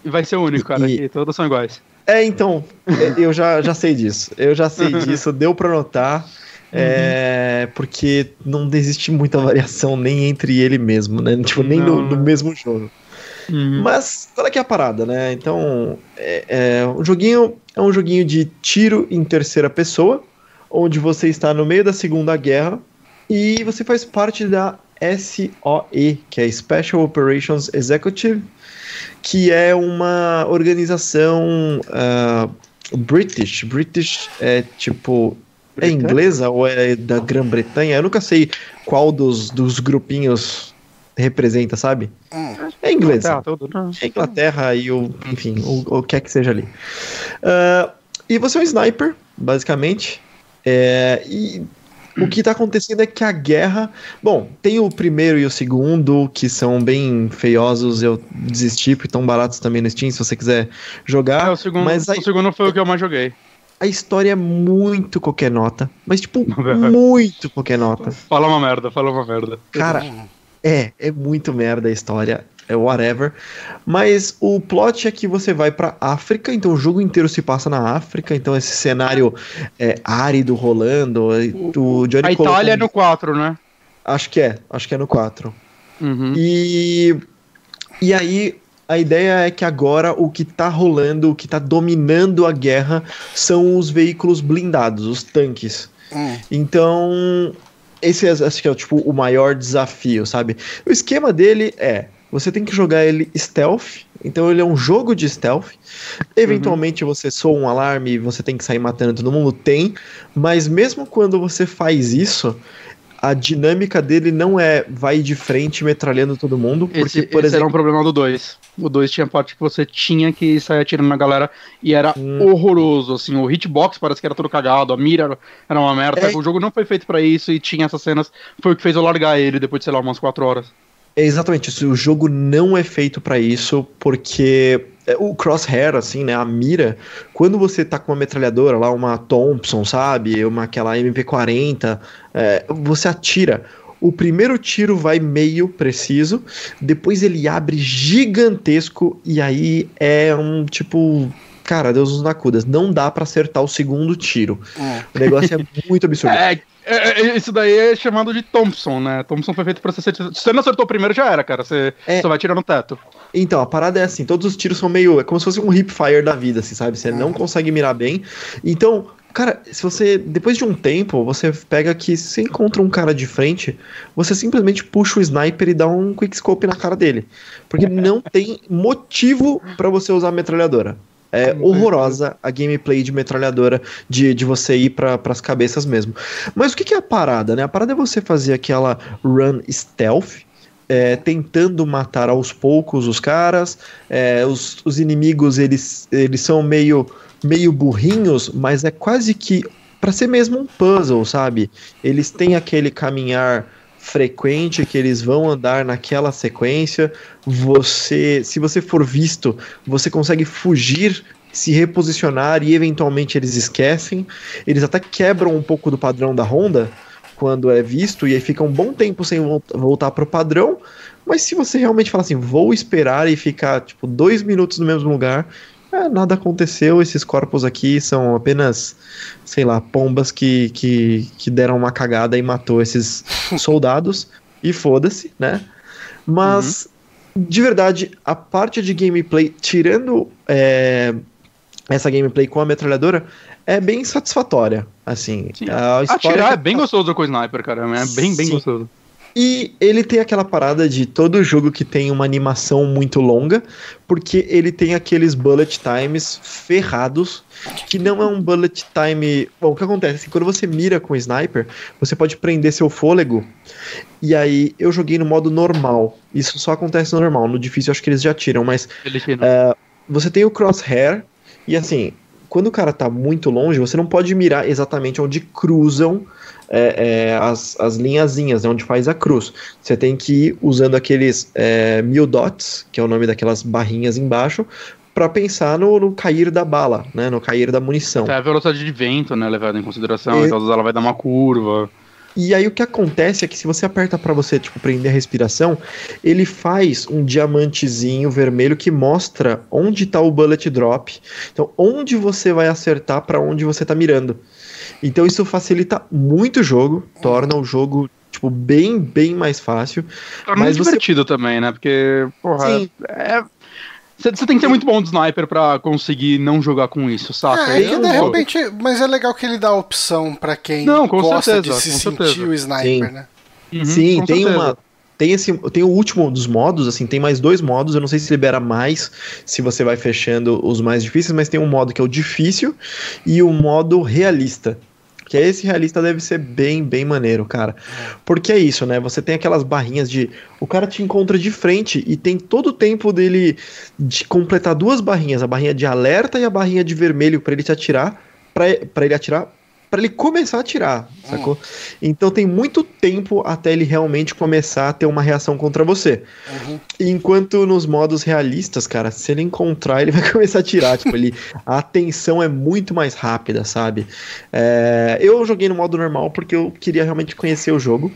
E vai ser o único, cara, E-. Todos são iguais. É, então, é, eu já, já sei disso. Eu já sei disso, deu pra notar. É, porque não existe muita variação nem entre ele mesmo, né? Tipo, nem no, no não. mesmo jogo. Uhum. Mas qual é que é a parada, né? Então, é, é, o joguinho é um joguinho de tiro em terceira pessoa, onde você está no meio da Segunda Guerra e você faz parte da SOE, que é Special Operations Executive, que é uma organização ah, British. British é tipo. É inglesa ou é da Grã-Bretanha? Eu nunca sei qual dos, dos grupinhos representa, sabe? Hum. É inglesa. Tá, tudo. né? É Inglaterra e o, enfim, o, o que é que seja ali. Ah, e você é um sniper, basicamente. É, e o que tá acontecendo é que a guerra. Bom, tem o primeiro e o segundo, que são bem feiosos. Eu desisti, porque estão baratos também no Steam, se você quiser jogar. É, o segundo, mas a, o segundo foi o que eu mais joguei. a história é muito qualquer nota. Mas, tipo, Não, muito qualquer nota. Fala uma merda, fala uma merda. Cara, Hum. É, é muito merda a história, é whatever. Mas o plot é que você vai pra África, então o jogo inteiro se passa na África, então esse cenário é, árido rolando. O Johnny A Itália é no 4, né? Acho que é, acho que é no 4. Uhum. E, e aí a ideia é que agora o que tá rolando, o que tá dominando a guerra são os veículos blindados, os tanques. Hum. Então, esse é, acho que é tipo o maior desafio, sabe? O esquema dele é: você tem que jogar ele stealth, então ele é um jogo de stealth. Eventualmente você soa um alarme e você tem que sair matando todo mundo, tem, mas mesmo quando você faz isso, a dinâmica dele não é vai de frente metralhando todo mundo, porque, Esse, por esse era exemplo. um problema do 2. O 2 tinha parte que você tinha que sair atirando na galera e era Hum. horroroso, assim, o hitbox parece que era todo cagado, a mira era- era uma merda, É. o jogo não foi feito pra isso e tinha essas cenas, foi o que fez eu largar ele depois de, sei lá, umas 4 horas. É exatamente isso. O jogo não é feito pra isso, porque o crosshair, assim, né, a mira, quando você tá com uma metralhadora lá, uma Thompson, sabe, uma aquela MP40, é, você atira. O primeiro tiro vai meio preciso, depois ele abre gigantesco e aí é um tipo, cara, Deus nos nacudas, não dá pra acertar o segundo tiro. Hum. O negócio é muito absurdo. É, é, é, isso daí é chamado de Thompson, né? Thompson foi feito pra você. Se você não acertou o primeiro, já era, cara. Você É. só vai tirar no teto. Então, a parada é assim, todos os tiros são meio. É como se fosse um hip fire da vida, assim, sabe? Você não consegue mirar bem. Então, cara, se você. Depois de um tempo, você pega que se você encontra um cara de frente, você simplesmente puxa o sniper e dá um quickscope na cara dele. Porque não tem motivo pra você usar a metralhadora. É horrorosa a gameplay de metralhadora, de, de você ir para as cabeças mesmo. Mas o que, que é a parada, né? A parada é você fazer aquela run stealth, é, tentando matar aos poucos os caras. é, os, os inimigos eles, eles são meio, meio burrinhos, mas é quase que para ser mesmo um puzzle, sabe? Eles têm aquele caminhar frequente que eles vão andar naquela sequência. Você, se você for visto, você consegue fugir, se reposicionar e eventualmente eles esquecem. Eles até quebram um pouco do padrão da Honda quando é visto e aí fica um bom tempo sem vol- voltar pro padrão. Mas se você realmente falar assim, vou esperar e ficar tipo dois minutos no mesmo lugar, é, nada aconteceu. Esses corpos aqui são apenas, sei lá, pombas que, que, que deram uma cagada e matou esses soldados. E foda-se, né? Mas, de verdade, a parte de gameplay, tirando é, essa gameplay com a metralhadora, é bem satisfatória, assim. Atirar é bem gostoso com o sniper, cara, é bem, bem Sim. gostoso. E ele tem aquela parada de todo jogo que tem uma animação muito longa, porque ele tem aqueles bullet times ferrados, que não é um bullet time. Bom, o que acontece? Assim, quando você mira com o sniper, você pode prender seu fôlego. E aí eu joguei no modo normal. Isso só acontece no normal. No difícil acho que eles já tiram, mas é, você tem o crosshair, e assim, quando o cara tá muito longe, você não pode mirar exatamente onde cruzam é, é, as, as linhazinhas, né, onde faz a cruz. Você tem que ir usando aqueles é, mil dots, que é o nome daquelas barrinhas embaixo, para pensar no, no cair da bala, né, no cair da munição. Até a velocidade de vento, né, levada em consideração, E- então às vezes ela vai dar uma curva. E aí o que acontece é que se você aperta pra você, tipo, prender a respiração, ele faz um diamantezinho vermelho que mostra onde tá o bullet drop. Então, onde você vai acertar pra onde você tá mirando. Então isso facilita muito o jogo, torna o jogo tipo bem bem mais fácil. Tá Mas muito você- divertido também, né, porque, porra, Sim. é... Você tem que ser muito bom de sniper pra conseguir não jogar com isso, saca? É, é de sou. repente. Mas é legal que ele dá a opção pra quem Não, com gosta certeza, de se com sentir certeza. o sniper, Sim. né? Uhum, Sim, tem certeza. uma tem esse tem o último dos modos, assim, tem mais dois modos, eu não sei se libera mais se você vai fechando os mais difíceis, mas tem um modo que é o difícil e o modo realista. Que é esse realista deve ser bem, bem maneiro, cara. Porque é isso, né? Você tem aquelas barrinhas de. O cara te encontra de frente e tem todo o tempo dele de completar duas barrinhas, a barrinha de alerta e a barrinha de vermelho pra ele te atirar, pra ele atirar, pra ele começar a atirar, sacou? Então tem muito tempo até ele realmente começar a ter uma reação contra você. Uhum. Enquanto nos modos realistas, cara, se ele encontrar, ele vai começar a tirar. tipo, ele, a atenção é muito mais rápida, sabe? É, eu joguei no modo normal porque eu queria realmente conhecer o jogo.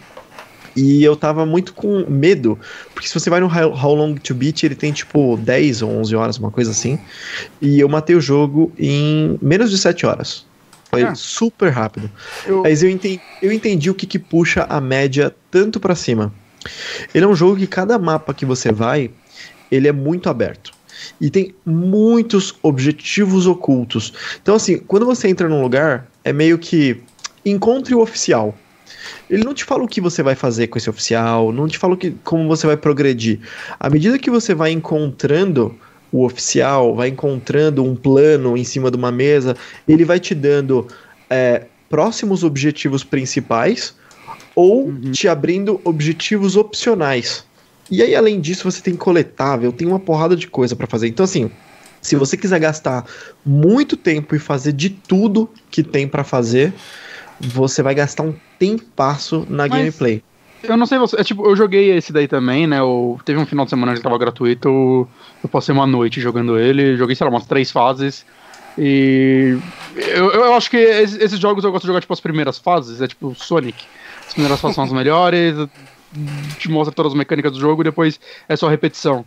E eu tava muito com medo, porque se você vai no How How Long to Beat, ele tem tipo 10 ou 11 horas, uma coisa assim. E eu matei o jogo em menos de 7 horas. Foi Ah. super rápido. Eu- Mas eu entendi, eu entendi o que, que puxa a média tanto pra cima. Ele é um jogo que cada mapa que você vai, ele é muito aberto. E tem muitos objetivos ocultos. Então, assim, quando você entra num lugar, é meio que encontre o oficial. Ele não te fala o que você vai fazer com esse oficial, não te fala o que, como você vai progredir. À medida que você vai encontrando o oficial, vai encontrando um plano em cima de uma mesa, ele vai te dando é, próximos objetivos principais ou Uhum. te abrindo objetivos opcionais. E aí, além disso, você tem coletável, tem uma porrada de coisa pra fazer. Então, assim, se você quiser gastar muito tempo e fazer de tudo que tem pra fazer, você vai gastar um tempasso na Mas- gameplay. Eu não sei você, é tipo, eu joguei esse daí também, né? Eu, teve um final de semana que tava gratuito, eu, passei uma noite jogando ele, joguei, sei lá, umas três fases. E eu, eu acho que esses jogos eu gosto de jogar tipo as primeiras fases, é tipo Sonic. As primeiras fases são as melhores, te mostra todas as mecânicas do jogo e depois é só repetição.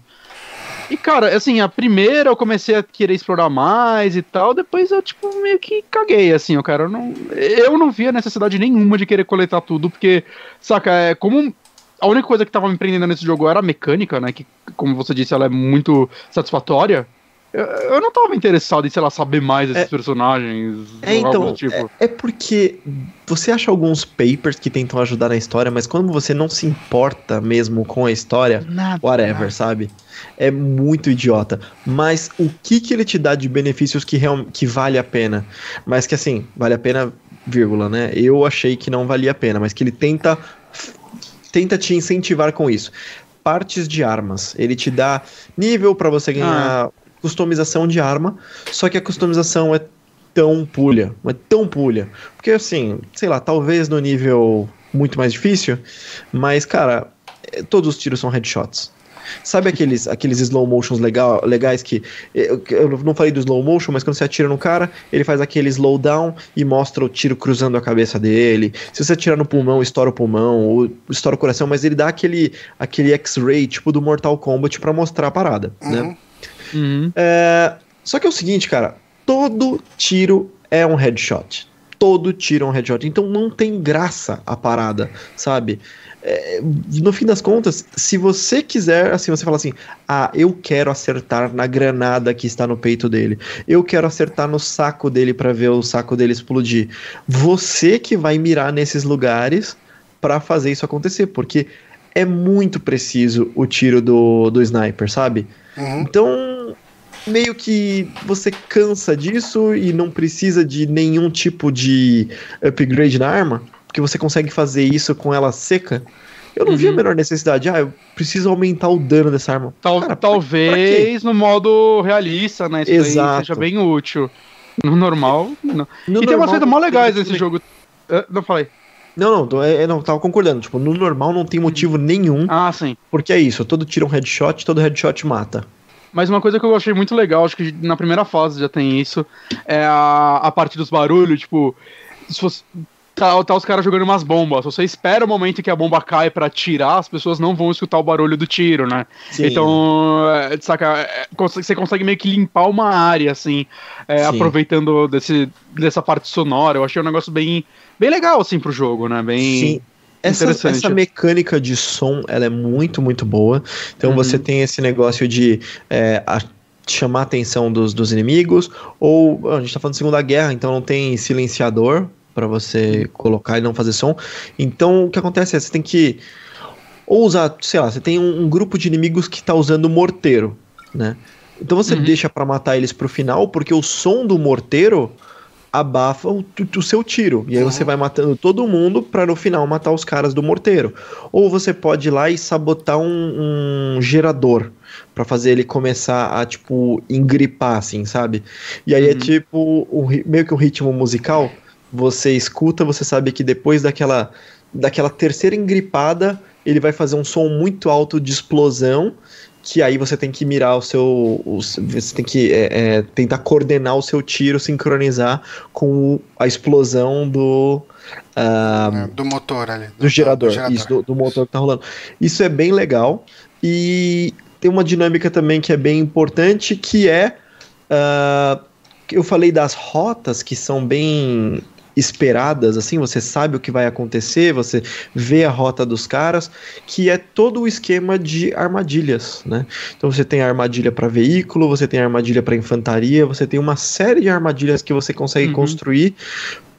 E cara, assim, a primeira eu comecei a querer explorar mais e tal, depois eu, tipo, meio que caguei, assim, eu cara, eu não, eu não via necessidade nenhuma de querer coletar tudo, porque, saca, é como a única coisa que tava me prendendo nesse jogo era a mecânica, né, que, como você disse, ela é muito satisfatória, eu, eu não tava interessado em, sei lá, saber mais desses É- personagens, É, então, tipo. é, é porque você acha alguns papers que tentam ajudar na história, mas quando você não se importa mesmo com a história, Nada. whatever, sabe? É muito idiota. Mas o que que ele te dá de benefícios que, real, que vale a pena? Mas que assim, vale a pena, vírgula, né? Eu achei que não valia a pena, mas que ele tenta tenta te incentivar com isso. Partes de armas. Ele te dá nível pra você ganhar customização de arma, só que a customização é tão pulha, é tão pulha. Porque assim, sei lá, talvez no nível muito mais difícil, mas cara, eh, todos os tiros são headshots. Sabe aqueles, aqueles slow motions legal, legais que. Eu, eu não falei do slow motion, mas quando você atira no cara, ele faz aquele slow down e mostra o tiro cruzando a cabeça dele. Se você atirar no pulmão, estoura o pulmão, ou estoura o coração, mas ele dá aquele, aquele X-ray, tipo do Mortal Kombat, pra mostrar a parada, né? Uhum. Uhum. É, só que é o seguinte, cara, todo tiro é um headshot. Todo tiro é um headshot. Então não tem graça a parada, sabe? É, no fim das contas, se você quiser, assim, você fala assim: ah, eu quero acertar na granada que está no peito dele, eu quero acertar no saco dele para ver o saco dele explodir. Você que vai mirar nesses lugares para fazer isso acontecer, porque é muito preciso o tiro do, do sniper, sabe? Uhum. Então, meio que você cansa disso e não precisa de nenhum tipo de upgrade na arma, porque você consegue fazer isso com ela seca. Eu não uhum. vi a uhum. menor necessidade. Ah, eu preciso aumentar o dano dessa arma. Tal, Cara, talvez no modo realista, né? Isso Exato. seja bem útil. No normal, não. No e tem umas coisas mó legais nesse jogo. Uh, não falei. Não, não, é, é, não, tava concordando. Tipo, no normal não tem motivo nenhum. Ah, sim. Porque é isso, todo tira um headshot, todo headshot mata. Mas uma coisa que eu achei muito legal, acho que na primeira fase já tem isso, é a, a parte dos barulhos, tipo, se fosse, tá, tá os caras jogando umas bombas. Você espera o momento que a bomba cai para tirar, as pessoas não vão escutar o barulho do tiro, né? Sim. Então, é, saca, é, você consegue meio que limpar uma área, assim, é, aproveitando desse, dessa parte sonora. Eu achei um negócio bem, bem legal, assim, pro jogo, né? Bem. Sim. Essa, essa mecânica de som, ela é muito, muito boa. Então uhum. você tem esse negócio de é, a, chamar a atenção dos, dos inimigos, ou a gente tá falando de Segunda Guerra, então não tem silenciador para você colocar e não fazer som. Então o que acontece é, você tem que ou usar, sei lá, você tem um, um grupo de inimigos que tá usando morteiro, né? Então você uhum. deixa para matar eles pro final, porque o som do morteiro abafa o, o, seu tiro. E aí você vai matando todo mundo para no final matar os caras do morteiro. Ou você pode ir lá e sabotar um, um gerador para fazer ele começar a, tipo, engripar, assim, sabe? E aí é uhum. é tipo um, meio que um ritmo musical. Você escuta, você sabe que depois daquela, daquela terceira engripada, ele vai fazer um som muito alto de explosão que aí você tem que mirar o seu. O, você tem que é, é, tentar coordenar o seu tiro, sincronizar com a explosão do. Uh, do motor ali. Do, do gerador, do gerador. Isso, do, do, motor que tá rolando. Isso é bem legal. E tem uma dinâmica também que é bem importante, que é. Uh, eu falei das rotas que são bem esperadas, assim, você sabe o que vai acontecer, você vê a rota dos caras, que é todo o esquema de armadilhas, né? Então você tem armadilha para veículo, você tem armadilha para infantaria, você tem uma série de armadilhas que você consegue uhum. construir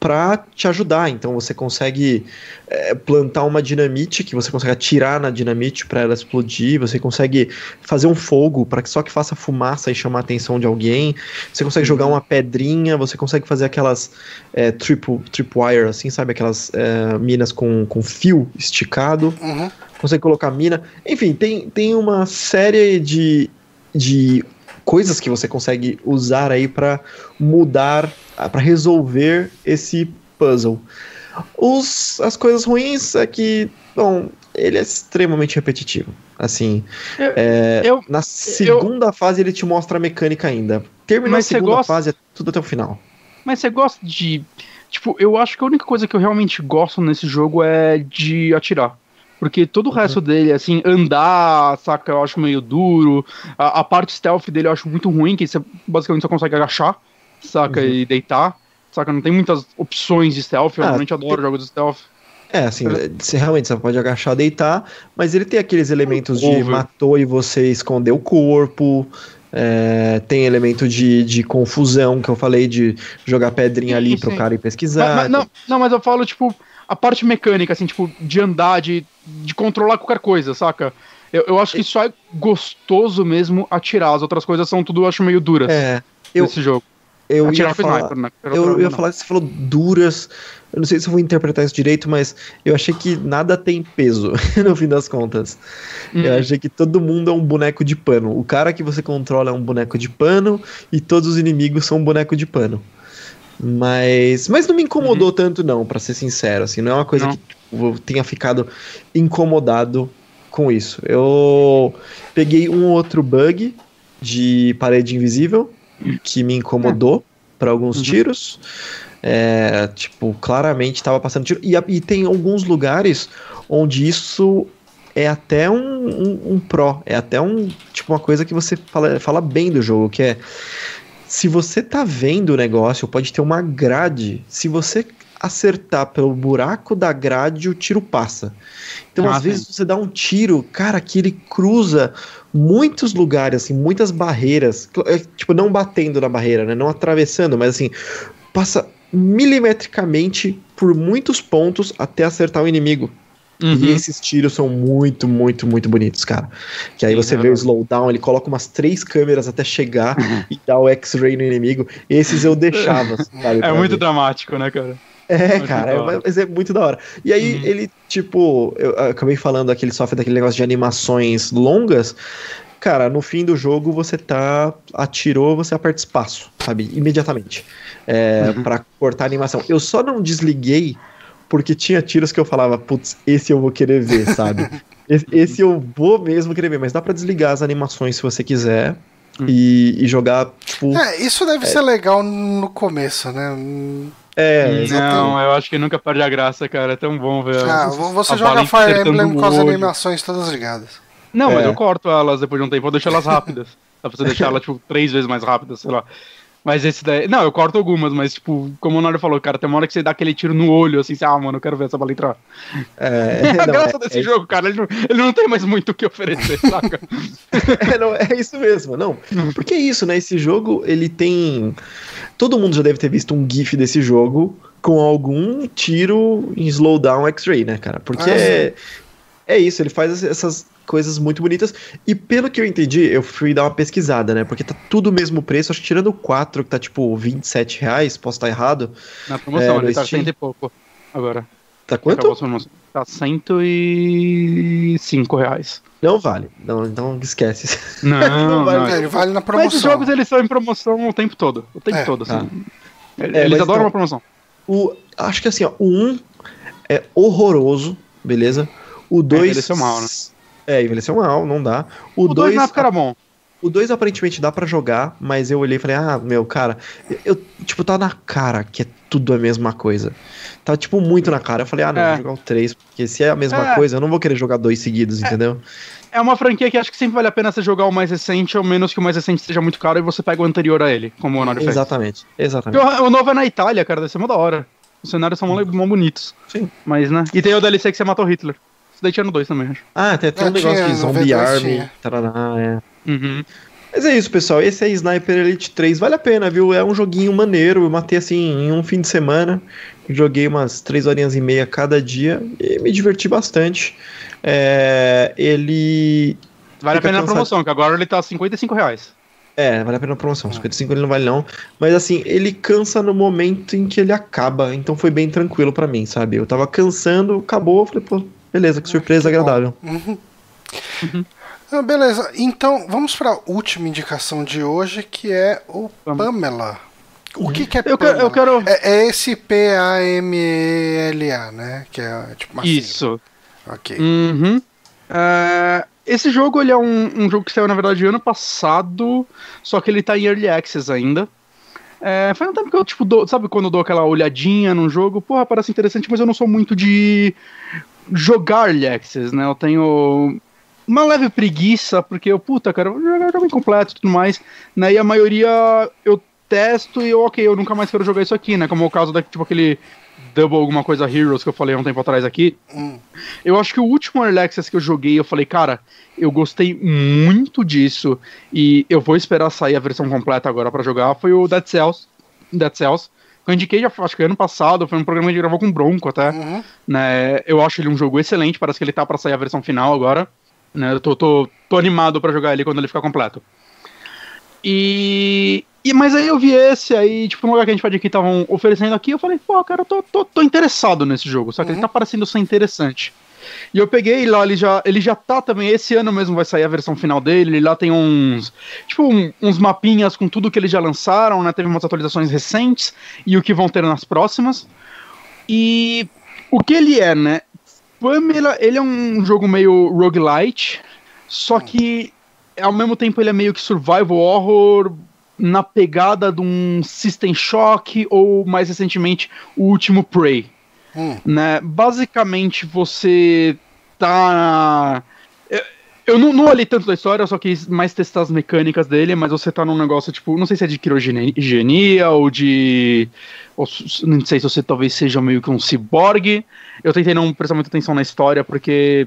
para te ajudar. Então você consegue é, plantar uma dinamite que você consegue atirar na dinamite para ela explodir. Você consegue fazer um fogo para que só que faça fumaça e chamar a atenção de alguém. Você consegue jogar uma pedrinha. Você consegue fazer aquelas é, triple, tripwire, assim, sabe? Aquelas é, minas com, com fio esticado. Uhum. Consegue colocar mina. Enfim, tem, tem uma série de, de coisas que você consegue usar aí para mudar, para resolver esse puzzle. Os, as coisas ruins é que, bom, ele é extremamente repetitivo. Assim, eu, é, eu, na segunda eu, fase ele te mostra a mecânica ainda. Terminar a segunda gosta, fase é tudo até o final. Mas você gosta de. Tipo, eu acho que a única coisa que eu realmente gosto nesse jogo é de atirar. Porque todo o resto uhum. dele, assim, andar, saca, eu acho meio duro. A, a, parte stealth dele eu acho muito ruim, que você basicamente só consegue agachar, saca, uhum. e deitar. Saca, não tem muitas opções de stealth, eu ah, realmente adoro tem... jogos de stealth. É, assim, você realmente você pode agachar, deitar, mas ele tem aqueles elementos de matou e você escondeu o corpo, é, tem elemento de, de confusão, que eu falei, de jogar pedrinha ali sim. pro cara ir pesquisar. Mas, mas, não, não, mas eu falo, tipo, a parte mecânica, assim, tipo, de andar, de, de controlar qualquer coisa, saca? Eu, eu acho que só é gostoso mesmo atirar. As outras coisas são tudo, eu acho, meio duras. É. Eu, nesse jogo. Eu atirar ia falar, sniper, né? Eu, eu ia falar que você falou duras. Eu não sei se eu vou interpretar isso direito, mas eu achei que nada tem peso, no fim das contas. Hum. Eu uhum. achei que todo mundo é um boneco de pano. O cara que você controla é um boneco de pano e todos os inimigos são um boneco de pano. Mas, mas não me incomodou uhum. tanto, não, para ser sincero. Assim, não é uma coisa não. que tipo, eu tenha ficado incomodado com isso. Eu peguei um outro bug de parede invisível que me incomodou uhum. para alguns uhum. tiros. É, tipo, claramente estava passando tiro. E, e, tem alguns lugares onde isso é até um, um, um pró, é até um tipo uma coisa que você fala, fala bem do jogo, que é se você tá vendo o negócio, pode ter uma grade. Se você acertar pelo buraco da grade, o tiro passa. Então, Ah, às vezes, você dá um tiro, cara, que ele cruza muitos lugares, assim, muitas barreiras. É, Tipo, não batendo na barreira, né? Não atravessando, mas assim, passa milimetricamente por muitos pontos até acertar o inimigo. Uhum. E esses tiros são muito, muito, muito bonitos, cara. Que aí você é vê o slowdown, ele coloca umas três câmeras até chegar e dá o X-ray no inimigo. Esses eu deixava, sabe? É muito ver. dramático, né, cara? É, muito cara, é- mas é muito da hora. E aí Uhum. ele, tipo, eu acabei falando que ele sofre daquele negócio de animações longas. Cara, no fim do jogo você tá. Atirou, você aperta espaço, sabe? Imediatamente. É, Uhum. Pra cortar a animação. Eu só não desliguei porque tinha tiros que eu falava, putz, esse eu vou querer ver, sabe? esse, esse eu vou mesmo querer ver, mas dá pra desligar as animações se você quiser. Hum. E, e jogar, tipo. É, isso deve ser legal no começo, né? É, Não, eu acho que nunca perde a graça, cara. É tão bom ver. Ah, você a joga Fire Emblem com as animações todas ligadas. Não, mas É. eu corto elas depois de um tempo, eu deixo elas rápidas. Dá pra você deixar elas, tipo, três vezes mais rápidas, sei lá. Mas esse daí. Não, eu corto algumas, mas, tipo, como o Nário falou, cara, tem uma hora que você dá aquele tiro no olho, assim, você, ah, mano, eu quero ver essa bala entrar. é, É a não, graça é- desse é- jogo, cara. Ele não, ele não tem mais muito o que oferecer, saca? É, não, é isso mesmo, não. Porque é isso, né? Esse jogo, ele tem. Todo mundo já deve ter visto um GIF desse jogo com algum tiro em slowdown X-ray, né, cara? Porque Ah, é, é isso, ele faz essas coisas muito bonitas. E pelo que eu entendi, eu fui dar uma pesquisada, né? Porque tá tudo o mesmo preço, acho que tirando o 4, que tá tipo 27 reais, posso estar errado. Na promoção, É, ele tá Steam. cento e pouco agora. Tá quanto? Tá cento e cinco reais. Não vale. Não, então esquece. Não, não. vai, É, ele vale na Mas promoção. os jogos eles estão em promoção o tempo todo. O tempo É, todo, assim. É, Eles mas adoram então- uma promoção. O, acho que assim, ó, o 1 é horroroso, beleza? O 2. envelheceu mal, né? É, envelheceu mal, não dá. O O 2 2 na época era bom. o 2 aparentemente dá pra jogar, mas eu olhei e falei, ah, meu, cara, eu, tipo, tá na cara que é tudo a mesma coisa. Tá, tipo, muito na cara. Eu falei, ah, não, É. vou jogar o 3, porque se é a mesma É. coisa, eu não vou querer jogar dois seguidos, entendeu? É uma franquia que acho que sempre vale a pena você jogar o mais recente, ao menos que o mais recente seja muito caro e você pega o anterior a ele, como o fez. Exatamente, Porque exatamente. O, o novo é na Itália, cara, deve ser mó da hora. Os cenários são mó, bonitos. Sim. Mas, né? E tem o DLC que você matou o Hitler. Isso daí tinha no 2 também, acho. Ah, tem até Ah, um negócio tinha, de Zombie V2 Army, tinha. tarará, é. Uhum. Mas é isso, pessoal. Esse é Sniper Elite 3. Vale a pena, viu? É um joguinho maneiro. Eu matei assim em um fim de semana. Joguei umas 3 horinhas e meia cada dia e me diverti bastante. É, ele. Vale a pena na cansado. promoção, que agora ele tá 55 reais. É, vale a pena a promoção. 55 ele não vale, não. Mas assim, ele cansa no momento em que ele acaba. Então foi bem tranquilo pra mim, sabe? Eu tava cansando, acabou. Eu falei, pô, beleza, que surpresa que agradável. Uhum. Ah, beleza, então vamos para a última indicação de hoje, que é o Vamos. Pamela. O que, que é Eu Pamela? quero. Eu quero... É, é esse P-A-M-E-L-A, né? Que é tipo uma sigla. Isso. Ok. Uhum. É, esse jogo ele é um, um jogo que saiu, na verdade, ano passado, só que ele tá em Early Access ainda. É, faz um tempo que eu, tipo, dou, sabe quando eu dou aquela olhadinha num jogo? Porra, parece interessante, mas eu não sou muito de jogar Access, né? Eu tenho uma leve preguiça, porque eu, puta, cara, eu vou jogar jogo incompleto e tudo mais, né? E a maioria eu testo e eu, ok, eu nunca mais quero jogar isso aqui, né? Como é o caso da, tipo, aquele Double alguma coisa Heroes que eu falei há um tempo atrás aqui. Hum. Eu acho que o último Early Access que eu joguei, eu falei, cara, eu gostei muito disso e eu vou esperar sair a versão completa agora pra jogar, foi o Dead Cells. Dead Cells. Eu indiquei, já, acho que ano passado, foi um programa que a gente gravou com o Bronco até. Uhum. Né? Eu acho ele um jogo excelente, parece que ele tá pra sair a versão final agora. Né? Eu tô, tô, tô animado pra jogar ele quando ele ficar completo. E, e. Mas aí eu vi esse, aí, tipo, no lugar que a gente pode aqui estavam oferecendo aqui, eu falei, pô, cara, eu tô, tô, tô interessado nesse jogo, só que ele tá parecendo ser interessante. E eu peguei lá, ele já, ele já tá também, esse ano mesmo vai sair a versão final dele, lá tem uns, tipo, um- uns mapinhas com tudo que eles já lançaram, né, teve umas atualizações recentes, e o que vão ter nas próximas. E o que ele é, né, Pamela, ele é um jogo meio roguelite, só que ao mesmo tempo ele é meio que survival horror na pegada de um System Shock ou mais recentemente o último Prey Hum. né? Basicamente você tá. Eu, Eu não, não olhei tanto da história, eu só quis mais testar as mecânicas dele, mas você tá num negócio, tipo, não sei se é de criogenia ou de. Ou, não sei se você talvez seja meio que um ciborgue. Eu tentei não prestar muita atenção na história, porque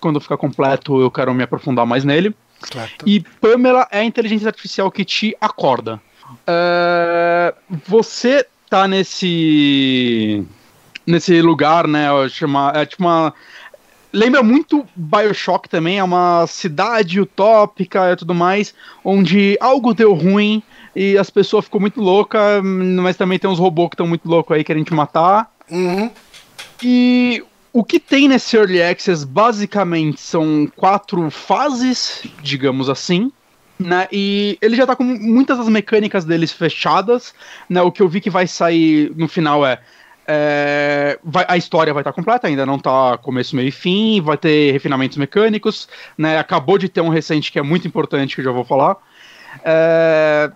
quando ficar completo eu quero me aprofundar mais nele. Claro. E Pamela é a inteligência artificial que te acorda. Uh, você tá nesse. Nesse lugar, né? Chama, é tipo uma lembra muito Bioshock também, é uma cidade utópica e tudo mais, onde algo deu ruim e as pessoas ficou muito louca, mas também tem uns robôs que estão muito loucos aí querendo te matar. Uhum. E o que tem nesse Early Access basicamente são quatro fases, digamos assim. Né, e ele já tá com muitas das mecânicas deles fechadas. Né, o que eu vi que vai sair no final é é, vai, a história vai estar completa, ainda não está começo, meio e fim, vai ter refinamentos mecânicos, né? Acabou de ter um recente que é muito importante, que eu já vou falar. É,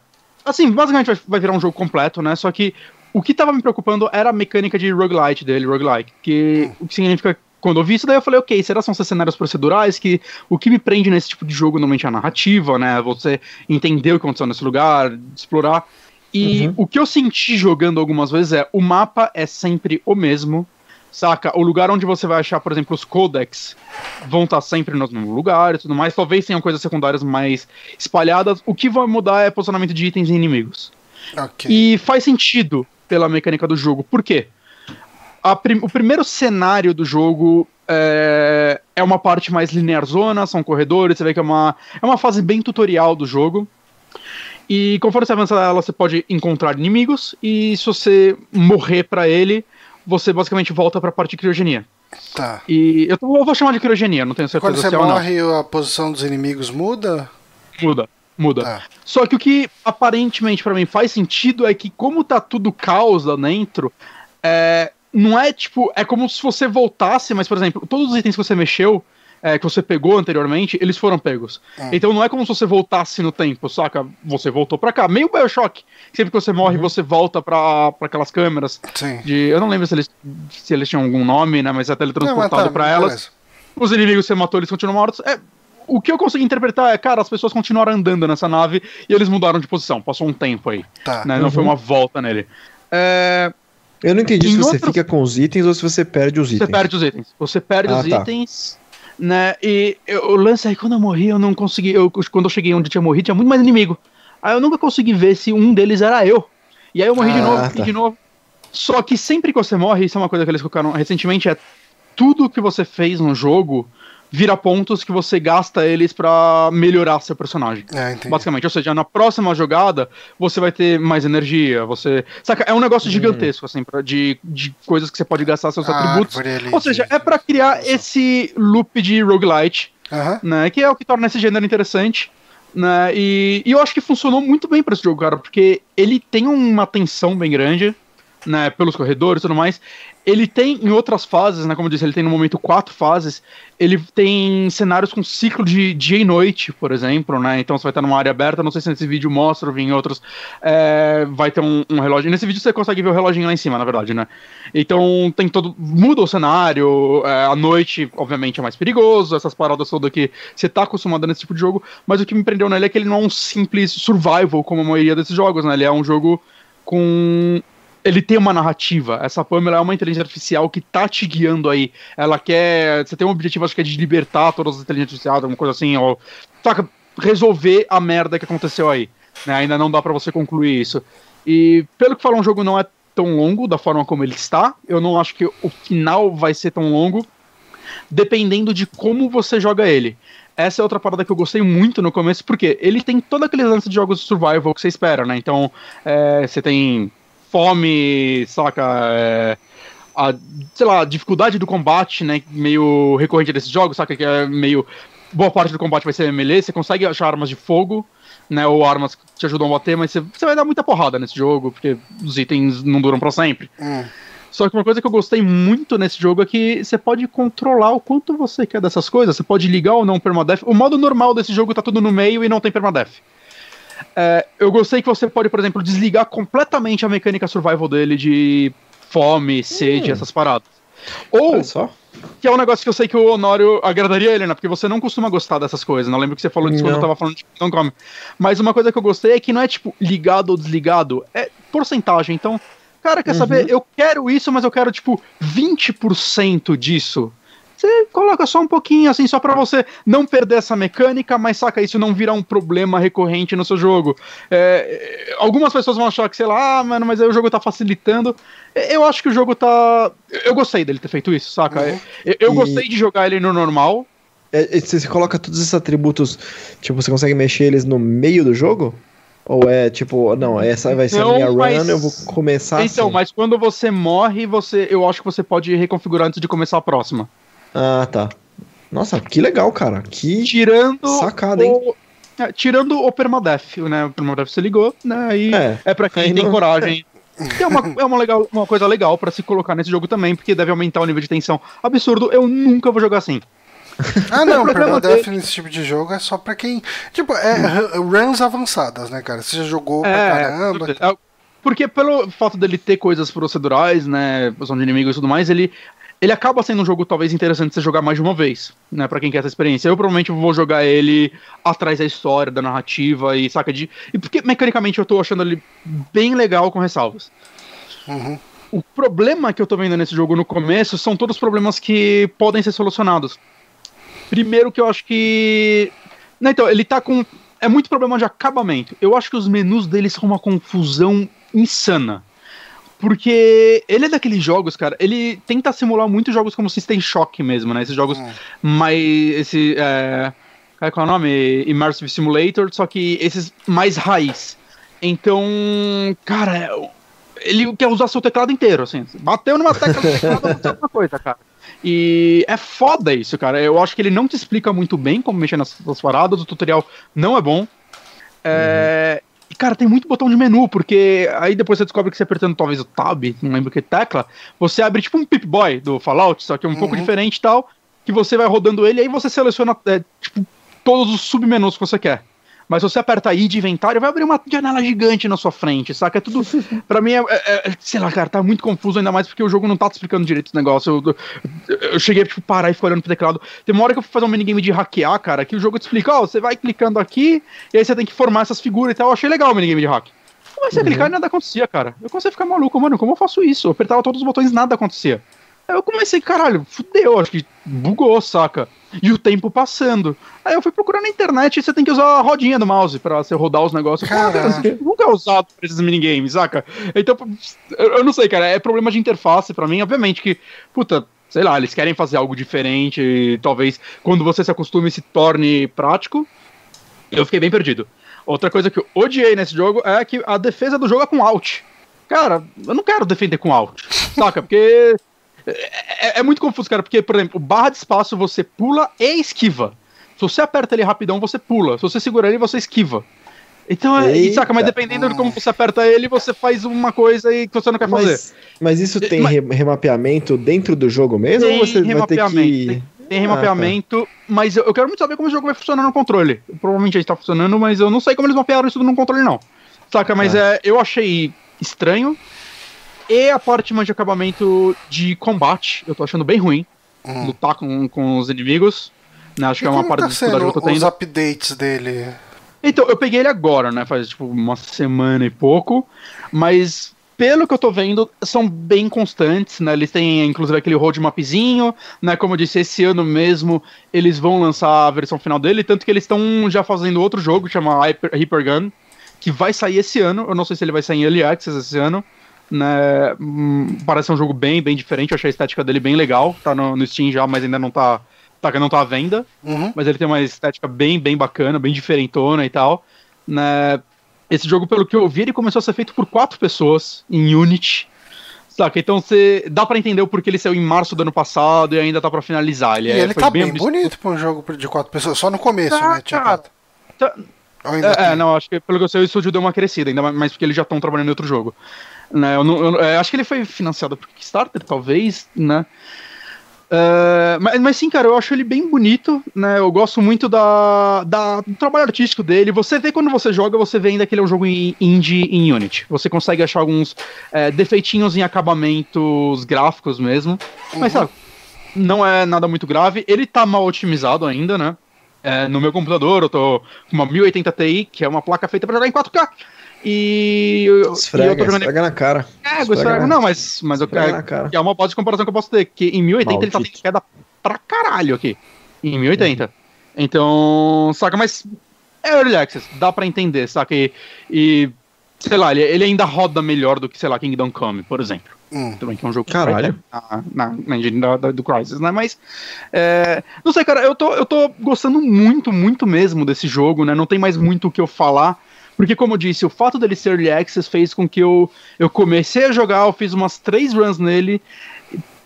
assim, basicamente vai, vai, virar um jogo completo, né? Só que o que estava me preocupando era a mecânica de roguelite dele, roguelike, que o que significa quando eu vi isso daí eu falei, ok, será que são cenários procedurais que o que me prende nesse tipo de jogo normalmente é a narrativa, né? Você entender o que aconteceu nesse lugar, explorar. E uhum. o que eu senti jogando algumas vezes é o mapa é sempre o mesmo. Saca? O lugar onde você vai achar, por exemplo, os codex vão estar sempre no mesmo lugar e tudo mais. Talvez tenham coisas secundárias mais espalhadas. O que vai mudar é posicionamento de itens e inimigos. Okay. E faz sentido pela mecânica do jogo. Por quê? Prim o primeiro cenário do jogo é, é uma parte mais linearzona, são corredores, você vê que é uma, é uma fase bem tutorial do jogo. E conforme você avança ela, você pode encontrar inimigos, e se você morrer para ele, você basicamente volta pra parte de criogenia. Tá. E eu, eu vou chamar de criogenia, não tenho certeza Quando você se é morre, a posição dos inimigos muda? Muda, muda. Tá. Só que o que aparentemente para mim faz sentido é que, como tá tudo caos lá dentro, é, não é tipo. É como se você voltasse, mas, por exemplo, todos os itens que você mexeu, é, que você pegou anteriormente, eles foram pegos. É. Então não é como se você voltasse no tempo, saca? Você voltou pra cá. Meio Bioshock. Sempre que você morre, uhum. você volta pra, pra aquelas câmeras. Sim. De, eu não lembro se eles, se eles tinham algum nome, né? Mas é teletransportado não, tá, pra elas. Beleza. Os inimigos que você matou, eles continuam mortos. É, o que eu consegui interpretar é, cara, as pessoas continuaram andando nessa nave e eles mudaram de posição. Passou um tempo aí. Tá. Né? Não uhum. foi uma volta nele. É... Eu não entendi se você fica com os itens ou se você perde os itens. Você perde os itens. Você perde ah, os tá. itens né? E eu, o lance aí, quando eu morri, eu não consegui. Eu, quando eu cheguei onde eu tinha morrido, tinha muito mais inimigo. Aí eu nunca consegui ver se um deles era eu. E aí eu morri ah, de novo, tá. de novo. Só que sempre que você morre, isso é uma coisa que eles colocaram recentemente, é tudo que você fez no jogo vira pontos que você gasta eles para melhorar seu personagem. É, basicamente, ou seja, na próxima jogada você vai ter mais energia, você. Saca? É um negócio hum. gigantesco, assim, pra, de, de coisas que você pode gastar seus ah, atributos. Ou seja, é para criar esse loop de roguelite, uh -huh. né? Que é o que torna esse gênero interessante. Né, e, e eu acho que funcionou muito bem para esse jogo, cara, porque ele tem uma tensão bem grande, né, pelos corredores e tudo mais. Ele tem em outras fases, né, como eu disse, ele tem no momento quatro fases. Ele tem cenários com ciclo de dia e noite, por exemplo, né? Então você vai estar numa área aberta, não sei se nesse vídeo mostra ou em outros. É, vai ter um, um, relógio. Nesse vídeo você consegue ver o reloginho lá em cima, na verdade, né? Então tem todo. Muda o cenário. É, a noite, obviamente, é mais perigoso, essas paradas todas que você tá acostumado nesse tipo de jogo. Mas o que me prendeu nele é que ele não é um simples survival, como a maioria desses jogos, né? Ele é um jogo com ele tem uma narrativa. Essa Pamela é uma inteligência artificial que tá te guiando aí. Ela quer. Você tem um objetivo, acho que é de libertar todas as inteligências artificiais, alguma coisa assim, ou. Saca, resolver a merda que aconteceu aí. Né? Ainda não dá para você concluir isso. E pelo que falam, o jogo não é tão longo da forma como ele está. Eu não acho que o final vai ser tão longo, dependendo de como você joga ele. Essa é outra parada que eu gostei muito no começo, porque ele tem todo aquele lance de jogos de survival que você espera, né? Então, é, você tem fome, saca? É, a, sei lá, a dificuldade do combate, né? Meio recorrente desses jogos, saca? Que é meio. Boa parte do combate vai ser melee, você consegue achar armas de fogo, né? Ou armas que te ajudam a bater, mas você, você vai dar muita porrada nesse jogo, porque os itens não duram para sempre. Hum. Só que uma coisa que eu gostei muito nesse jogo é que você pode controlar o quanto você quer dessas coisas. Você pode ligar ou não o permadeath. O modo normal desse jogo tá tudo no meio e não tem permadeath. É, eu gostei que você pode, por exemplo, desligar completamente a mecânica survival dele de fome, sede, hum. essas paradas. Ou, só. que é um negócio que eu sei que o Honório agradaria ele, né? Porque você não costuma gostar dessas coisas. Não lembro que você falou disso não. quando eu tava falando de não come. Mas uma coisa que eu gostei é que não é tipo ligado ou desligado, é porcentagem. Então, cara, quer uhum. saber? Eu quero isso, mas eu quero tipo 20% disso. Você coloca só um pouquinho, assim, só para você não perder essa mecânica, mas saca, isso não virar um problema recorrente no seu jogo. É, algumas pessoas vão achar que, sei lá, ah, mano, mas aí o jogo tá facilitando. Eu acho que o jogo tá. Eu gostei dele ter feito isso, saca? Uhum. Eu, eu e... gostei de jogar ele no normal. É, você coloca todos esses atributos, tipo, você consegue mexer eles no meio do jogo? Ou é tipo, não, essa vai ser não, a minha mas... run, eu vou começar Então, assim. mas quando você morre, você, eu acho que você pode reconfigurar antes de começar a próxima. Ah, tá. Nossa, que legal, cara. Que tirando sacada, hein? O... É, tirando o Permadeath, né? O Permadeath se ligou, né? E é, é pra quem tem não... coragem. é uma, é uma, legal, uma coisa legal para se colocar nesse jogo também, porque deve aumentar o nível de tensão. Absurdo, eu nunca vou jogar assim. Ah, não, o Permadeath nesse tipo de jogo é só pra quem. Tipo, é runs avançadas, né, cara? Você já jogou é, pra caramba. É, porque pelo fato dele ter coisas procedurais, né? Posição de inimigos e tudo mais, ele ele acaba sendo um jogo talvez interessante você jogar mais de uma vez, né? Pra quem quer essa experiência. Eu provavelmente vou jogar ele atrás da história, da narrativa e saca de. E porque mecanicamente eu tô achando ele bem legal com ressalvas. Uhum. O problema que eu tô vendo nesse jogo no começo são todos os problemas que podem ser solucionados. Primeiro que eu acho que. Não, então, ele tá com. É muito problema de acabamento. Eu acho que os menus dele são uma confusão insana. Porque ele é daqueles jogos, cara, ele tenta simular muitos jogos como System Shock mesmo, né? Esses jogos hum. mais. Esse. É, qual é o nome? Immersive Simulator, só que esses mais raiz. Então, cara, ele quer usar seu teclado inteiro, assim. Bateu numa tecla do teclado, aconteceu alguma coisa, cara. E é foda isso, cara. Eu acho que ele não te explica muito bem como mexer nas, nas paradas, o tutorial não é bom. É, uhum. E, cara, tem muito botão de menu, porque aí depois você descobre que você apertando talvez o Tab, não lembro que tecla, você abre tipo um Pip-Boy do Fallout, só que é um uhum. pouco diferente e tal, que você vai rodando ele e aí você seleciona, é, tipo, todos os submenus que você quer. Mas se você aperta I de inventário, vai abrir uma janela gigante na sua frente, saca? É tudo. pra mim, é, é, é, sei lá, cara, tá muito confuso, ainda mais porque o jogo não tá te explicando direito esse negócio. Eu, eu, eu cheguei a tipo, parar e ficar olhando pro teclado. Tem uma hora que eu fui fazer um minigame de hackear, cara, que o jogo te explica, ó, oh, você vai clicando aqui, e aí você tem que formar essas figuras e tal. Eu achei legal o minigame de hack. Comecei uhum. a clicar e nada acontecia, cara. Eu comecei a ficar maluco, mano, como eu faço isso? Eu apertava todos os botões e nada acontecia. Aí eu comecei, caralho, fudeu, acho que bugou, saca? E o tempo passando. Aí eu fui procurar na internet e você tem que usar a rodinha do mouse pra você rodar os negócios. Cara, nunca é usado pra esses minigames, saca? Então, eu não sei, cara, é problema de interface pra mim. Obviamente que, puta, sei lá, eles querem fazer algo diferente e talvez quando você se acostume se torne prático. Eu fiquei bem perdido. Outra coisa que eu odiei nesse jogo é que a defesa do jogo é com alt. Cara, eu não quero defender com alt, saca? Porque é, é, muito confuso, cara, porque, por exemplo, barra de espaço você pula e esquiva. Se você aperta ele rapidão, você pula. Se você segura ele, você esquiva. Então, é, saca, mas dependendo de como você aperta ele, você faz uma coisa e que você não quer mas, fazer. Mas isso tem mas, remapeamento dentro do jogo mesmo? Tem ou você vai ter que... Tem, tem remapeamento, ah, tá. mas eu, quero muito saber como o jogo vai funcionar no controle. Provavelmente está funcionando, mas eu não sei como eles mapearam isso no controle, não. Saca, mas ah. é, eu achei estranho. E a parte de acabamento de combate, eu tô achando bem ruim. Hum. Lutar com, com os inimigos. Né? Acho e que é uma parte tá dificuldade que eu tô tendo. os updates dele? Então, eu peguei ele agora, né? Faz tipo uma semana e pouco. Mas pelo que eu tô vendo, são bem constantes, né? Eles têm, inclusive, aquele roadmapzinho, né? Como eu disse, esse ano mesmo eles vão lançar a versão final dele, tanto que eles estão já fazendo outro jogo, que chama Hyper, Hyper Gun, que vai sair esse ano. Eu não sei se ele vai sair em Early Access esse ano, né? Hum, parece um jogo bem, bem diferente. Eu achei a estética dele bem legal. Tá no, no Steam já, mas ainda não tá, tá, não tá à venda. Uhum. Mas ele tem uma estética bem, bem bacana, bem diferentona e tal. Né? Esse jogo, pelo que eu vi, ele começou a ser feito por quatro pessoas em Unity. Saca? Então você dá para entender o porquê ele saiu em março do ano passado e ainda tá para finalizar. Ele, e é, ele tá bem, bem bonito pra um jogo de quatro pessoas, só no começo, tá, né? Cara, tá, é, é, não, acho que pelo que eu sei o estúdio deu uma crescida, ainda mais porque eles já estão trabalhando em outro jogo. Né? Eu, não, eu, eu, acho que ele foi financiado por Kickstarter, talvez, né? Uh, mas, mas, sim, cara, eu acho ele bem bonito, né? Eu gosto muito da, da, do trabalho artístico dele. Você vê quando você joga, você vê ainda que ele é um jogo indie em Unity. Você consegue achar alguns é, defeitinhos em acabamentos gráficos mesmo. Uhum. Mas sabe, não é nada muito grave. Ele tá mal otimizado ainda, né? É, no meu computador eu tô com uma 1080 Ti, que é uma placa feita para jogar em 4K. E, esfrega, e eu tô jogando... esfrega na cara. É, esfrega, esfrega não, mas, mas eu quero. É uma base de comparação que eu posso ter. Que em 1080 Maldito. ele tá tendo queda pra caralho aqui. Em 1080. Uhum. Então, saca, mas é Early Access, dá pra entender, saca? E, e sei lá, ele, ele, ainda roda melhor do que, sei lá, Kingdom Come, por exemplo. Hum. Também que é um jogo Caralho. Na, na, na engine da, da, do Crysis, né? Mas. É, não sei, cara, eu tô, eu tô gostando muito, muito mesmo desse jogo, né? Não tem mais muito o que eu falar. Porque, como eu disse, o fato dele ser early access fez com que eu, eu comecei a jogar, eu fiz umas três runs nele,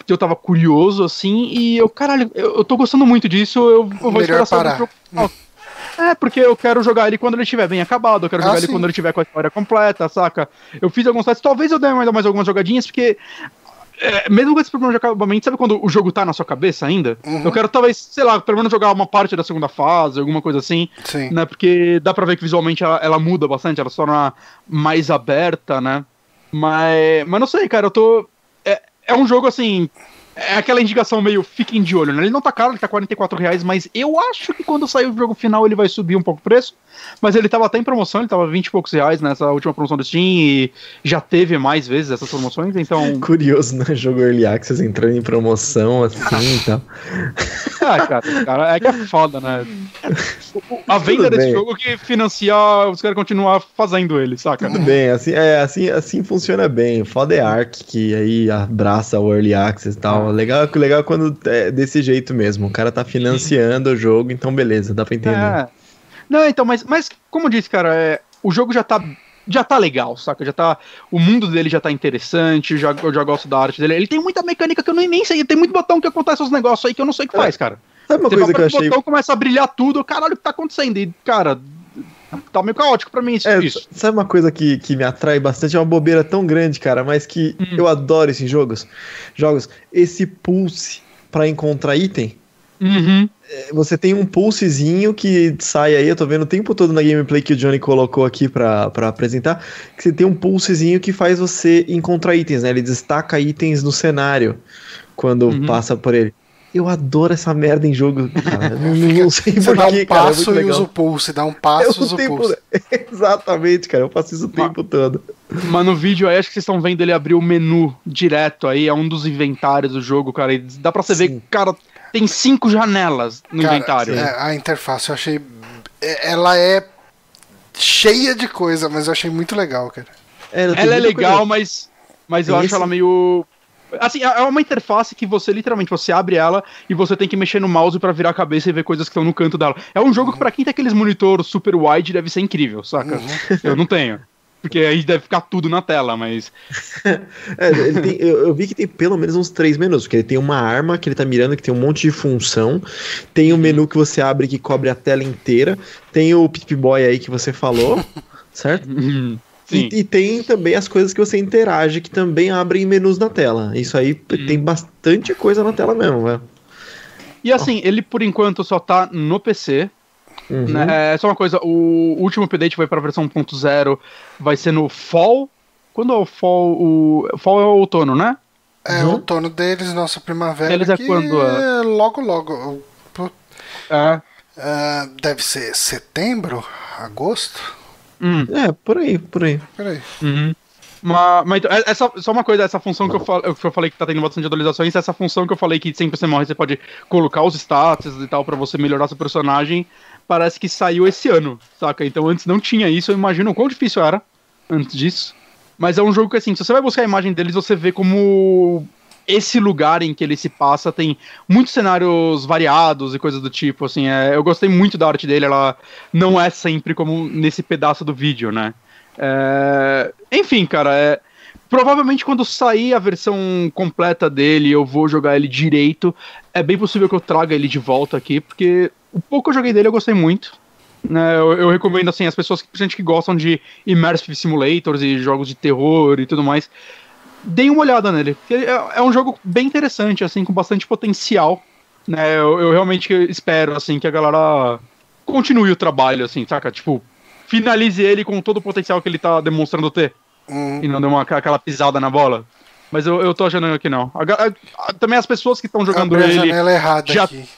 que eu tava curioso, assim, e eu, caralho, eu, eu tô gostando muito disso, eu, eu vou Melhor esperar parar. Hum. É, porque eu quero jogar ele quando ele estiver bem acabado, eu quero ah, jogar sim. ele quando ele estiver com a história completa, saca? Eu fiz alguns testes, talvez eu dê mais algumas jogadinhas, porque é, mesmo com esse problema de acabamento, sabe quando o jogo tá na sua cabeça ainda? Uhum. Eu quero talvez, sei lá, pelo menos jogar uma parte da segunda fase, alguma coisa assim. Sim. Né? Porque dá pra ver que visualmente ela, ela muda bastante, ela se torna mais aberta, né? Mas, mas não sei, cara, eu tô. É, é um jogo assim é aquela indicação meio fiquem de olho, né? Ele não tá caro, ele tá 44 reais, mas eu acho que quando sair o jogo final ele vai subir um pouco o preço. Mas ele tava até em promoção, ele tava 20 e poucos reais nessa última promoção do Steam e já teve mais vezes essas promoções, então. Curioso, né? Jogo Early Access entrando em promoção assim e tal. Ah, cara, cara, é que é foda, né? A venda Tudo desse bem. jogo que financia os caras continuar fazendo ele, saca? Tudo bem, assim, é, assim, assim funciona bem. Foda é Ark, que aí abraça o Early Access e tal. Legal, legal quando é desse jeito mesmo. O cara tá financiando o jogo, então beleza, dá pra entender. É. Não, então, mas, mas como eu disse, cara, é, o jogo já tá já tá legal, saca? Já tá. O mundo dele já tá interessante, já, eu já gosto da arte dele. Ele tem muita mecânica que eu nem, nem sei. Tem muito botão que acontece os negócios aí que eu não sei o que é. faz, cara. Sabe uma Você coisa que eu achei. O botão começa a brilhar tudo, caralho, o que tá acontecendo? E, cara, tá meio caótico pra mim isso. É, isso. Sabe uma coisa que, que me atrai bastante? É uma bobeira tão grande, cara, mas que hum. eu adoro esses jogos. Jogos. Esse pulse para encontrar item. Uhum. É, você tem um pulsezinho que sai aí, eu tô vendo o tempo todo na gameplay que o Johnny colocou aqui pra, pra apresentar, que você tem um pulsezinho que faz você encontrar itens, né? Ele destaca itens no cenário quando uhum. passa por ele. Eu adoro essa merda em jogo, cara. não, não sei porquê, dá um passo é e usa o pulse, dá um passo e usa o tempo... pulse. Exatamente, cara. Eu faço isso o mas, tempo todo. Mas no vídeo aí, acho que vocês estão vendo ele abrir o menu direto aí, é um dos inventários do jogo, cara. E dá pra você Sim. ver, cara, tem cinco janelas no Cara, inventário. É, a interface eu achei. É, ela é cheia de coisa, mas eu achei muito legal, cara. É, ela é legal, coisa. mas, mas eu acho ela meio. Assim, é, é uma interface que você literalmente você abre ela e você tem que mexer no mouse para virar a cabeça e ver coisas que estão no canto dela. É um jogo uhum. que para quem tem aqueles monitor super wide deve ser incrível, saca? Uhum. Eu não tenho. Porque aí deve ficar tudo na tela, mas. é, tem, eu, eu, vi que tem pelo menos uns três menus, porque ele tem uma arma que ele tá mirando, que tem um monte de função. Tem o um menu que você abre que cobre a tela inteira. Tem o Pip Boy aí que você falou, certo? E, e, tem também as coisas que você interage, que também abrem menus na tela. Isso aí uhum. tem bastante coisa na tela mesmo, velho. E assim, oh. ele por enquanto só tá no PC, Uhum. Né? É só uma coisa, o último update vai para a versão 1.0, vai ser no Fall. Quando é o Fall? O Fall é o outono, né? É, uhum. o outono deles, nossa primavera. Eles é quando? É logo, logo. É. Uh, deve ser setembro, agosto? Hum. É, por aí, por aí. Por aí. Uhum. Mas, mas então, é, essa, só uma coisa, essa função que eu, fal, que eu falei que tá tendo bastante atualizações, essa função que eu falei que sempre você morre, você pode colocar os status e tal para você melhorar seu personagem, parece que saiu esse ano, saca? Então antes não tinha isso, eu imagino o quão difícil era antes disso. Mas é um jogo que, assim, se você vai buscar a imagem deles, você vê como esse lugar em que ele se passa tem muitos cenários variados e coisas do tipo, assim, é, eu gostei muito da arte dele, ela não é sempre como nesse pedaço do vídeo, né? É, enfim, cara, é, provavelmente quando sair a versão completa dele, eu vou jogar ele direito. É bem possível que eu traga ele de volta aqui, porque o pouco que eu joguei dele eu gostei muito. Né, eu, eu, recomendo assim as pessoas que, que gostam de immersive simulators e jogos de terror e tudo mais. Deem uma olhada nele. É, é um jogo bem interessante, assim, com bastante potencial. Né? Eu, eu realmente espero, assim, que a galera continue o trabalho, assim, saca? Tipo, finalize ele com todo o potencial que ele tá demonstrando ter. Hum. E não dê uma, aquela pisada na bola. Mas eu, eu tô achando que não. A a- também as pessoas que estão jogando Abri a ele. janela errada já- aqui.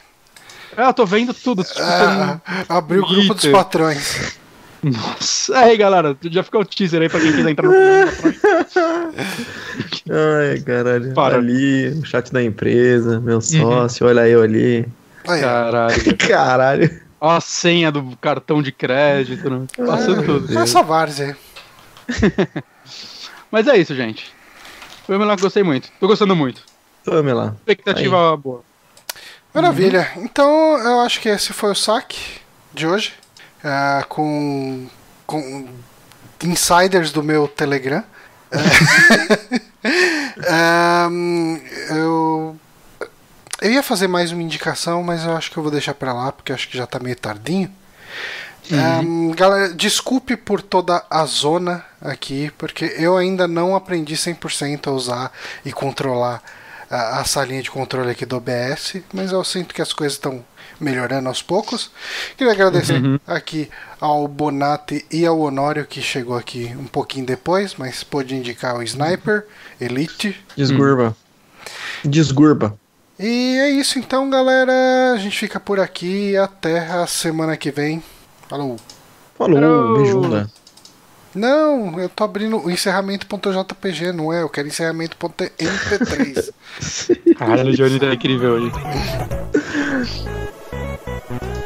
É, eu tô vendo tudo. tô Ah, abri o grupo dos patrões. Nossa. Aí, galera, já ficou o teaser aí pra quem quiser entrar no. Ai, caralho. Para. Ali, o chat da empresa, meu sócio, olha eu ali. Aí. Caralho. Caralho. Ó a senha do cartão de crédito, né? Passando tudo. Essa várzea. Mas é isso, gente. Foi uma que gostei muito. Tô gostando muito. Vamos lá. Expectativa boa. Maravilha. Então, eu acho que esse foi o saque de hoje. Ah, com, com insiders do meu Telegram. Ah, hum, eu, eu ia fazer mais uma indicação, mas eu acho que eu vou deixar pra lá, porque acho que já tá meio tardinho. Ahn, galera, desculpe por toda a zona aqui, porque eu ainda não aprendi 100% a usar e controlar a, a salinha de controle aqui do OBS, mas eu sinto que as coisas estão melhorando aos poucos. Queria agradecer aqui ao Bonatti e ao Honório que chegou aqui um pouquinho depois, mas pôde indicar o Sniper, Elite. Desgurba. Desgurba. E é isso então, galera. A gente fica por aqui. Até a semana que vem. Falou. Falou, Falou. beijunda. Não, eu tô abrindo o encerramento.jpg, não é? Eu quero encerramento.mp3. Caralho, o Johnny tá incrível hoje. Bye.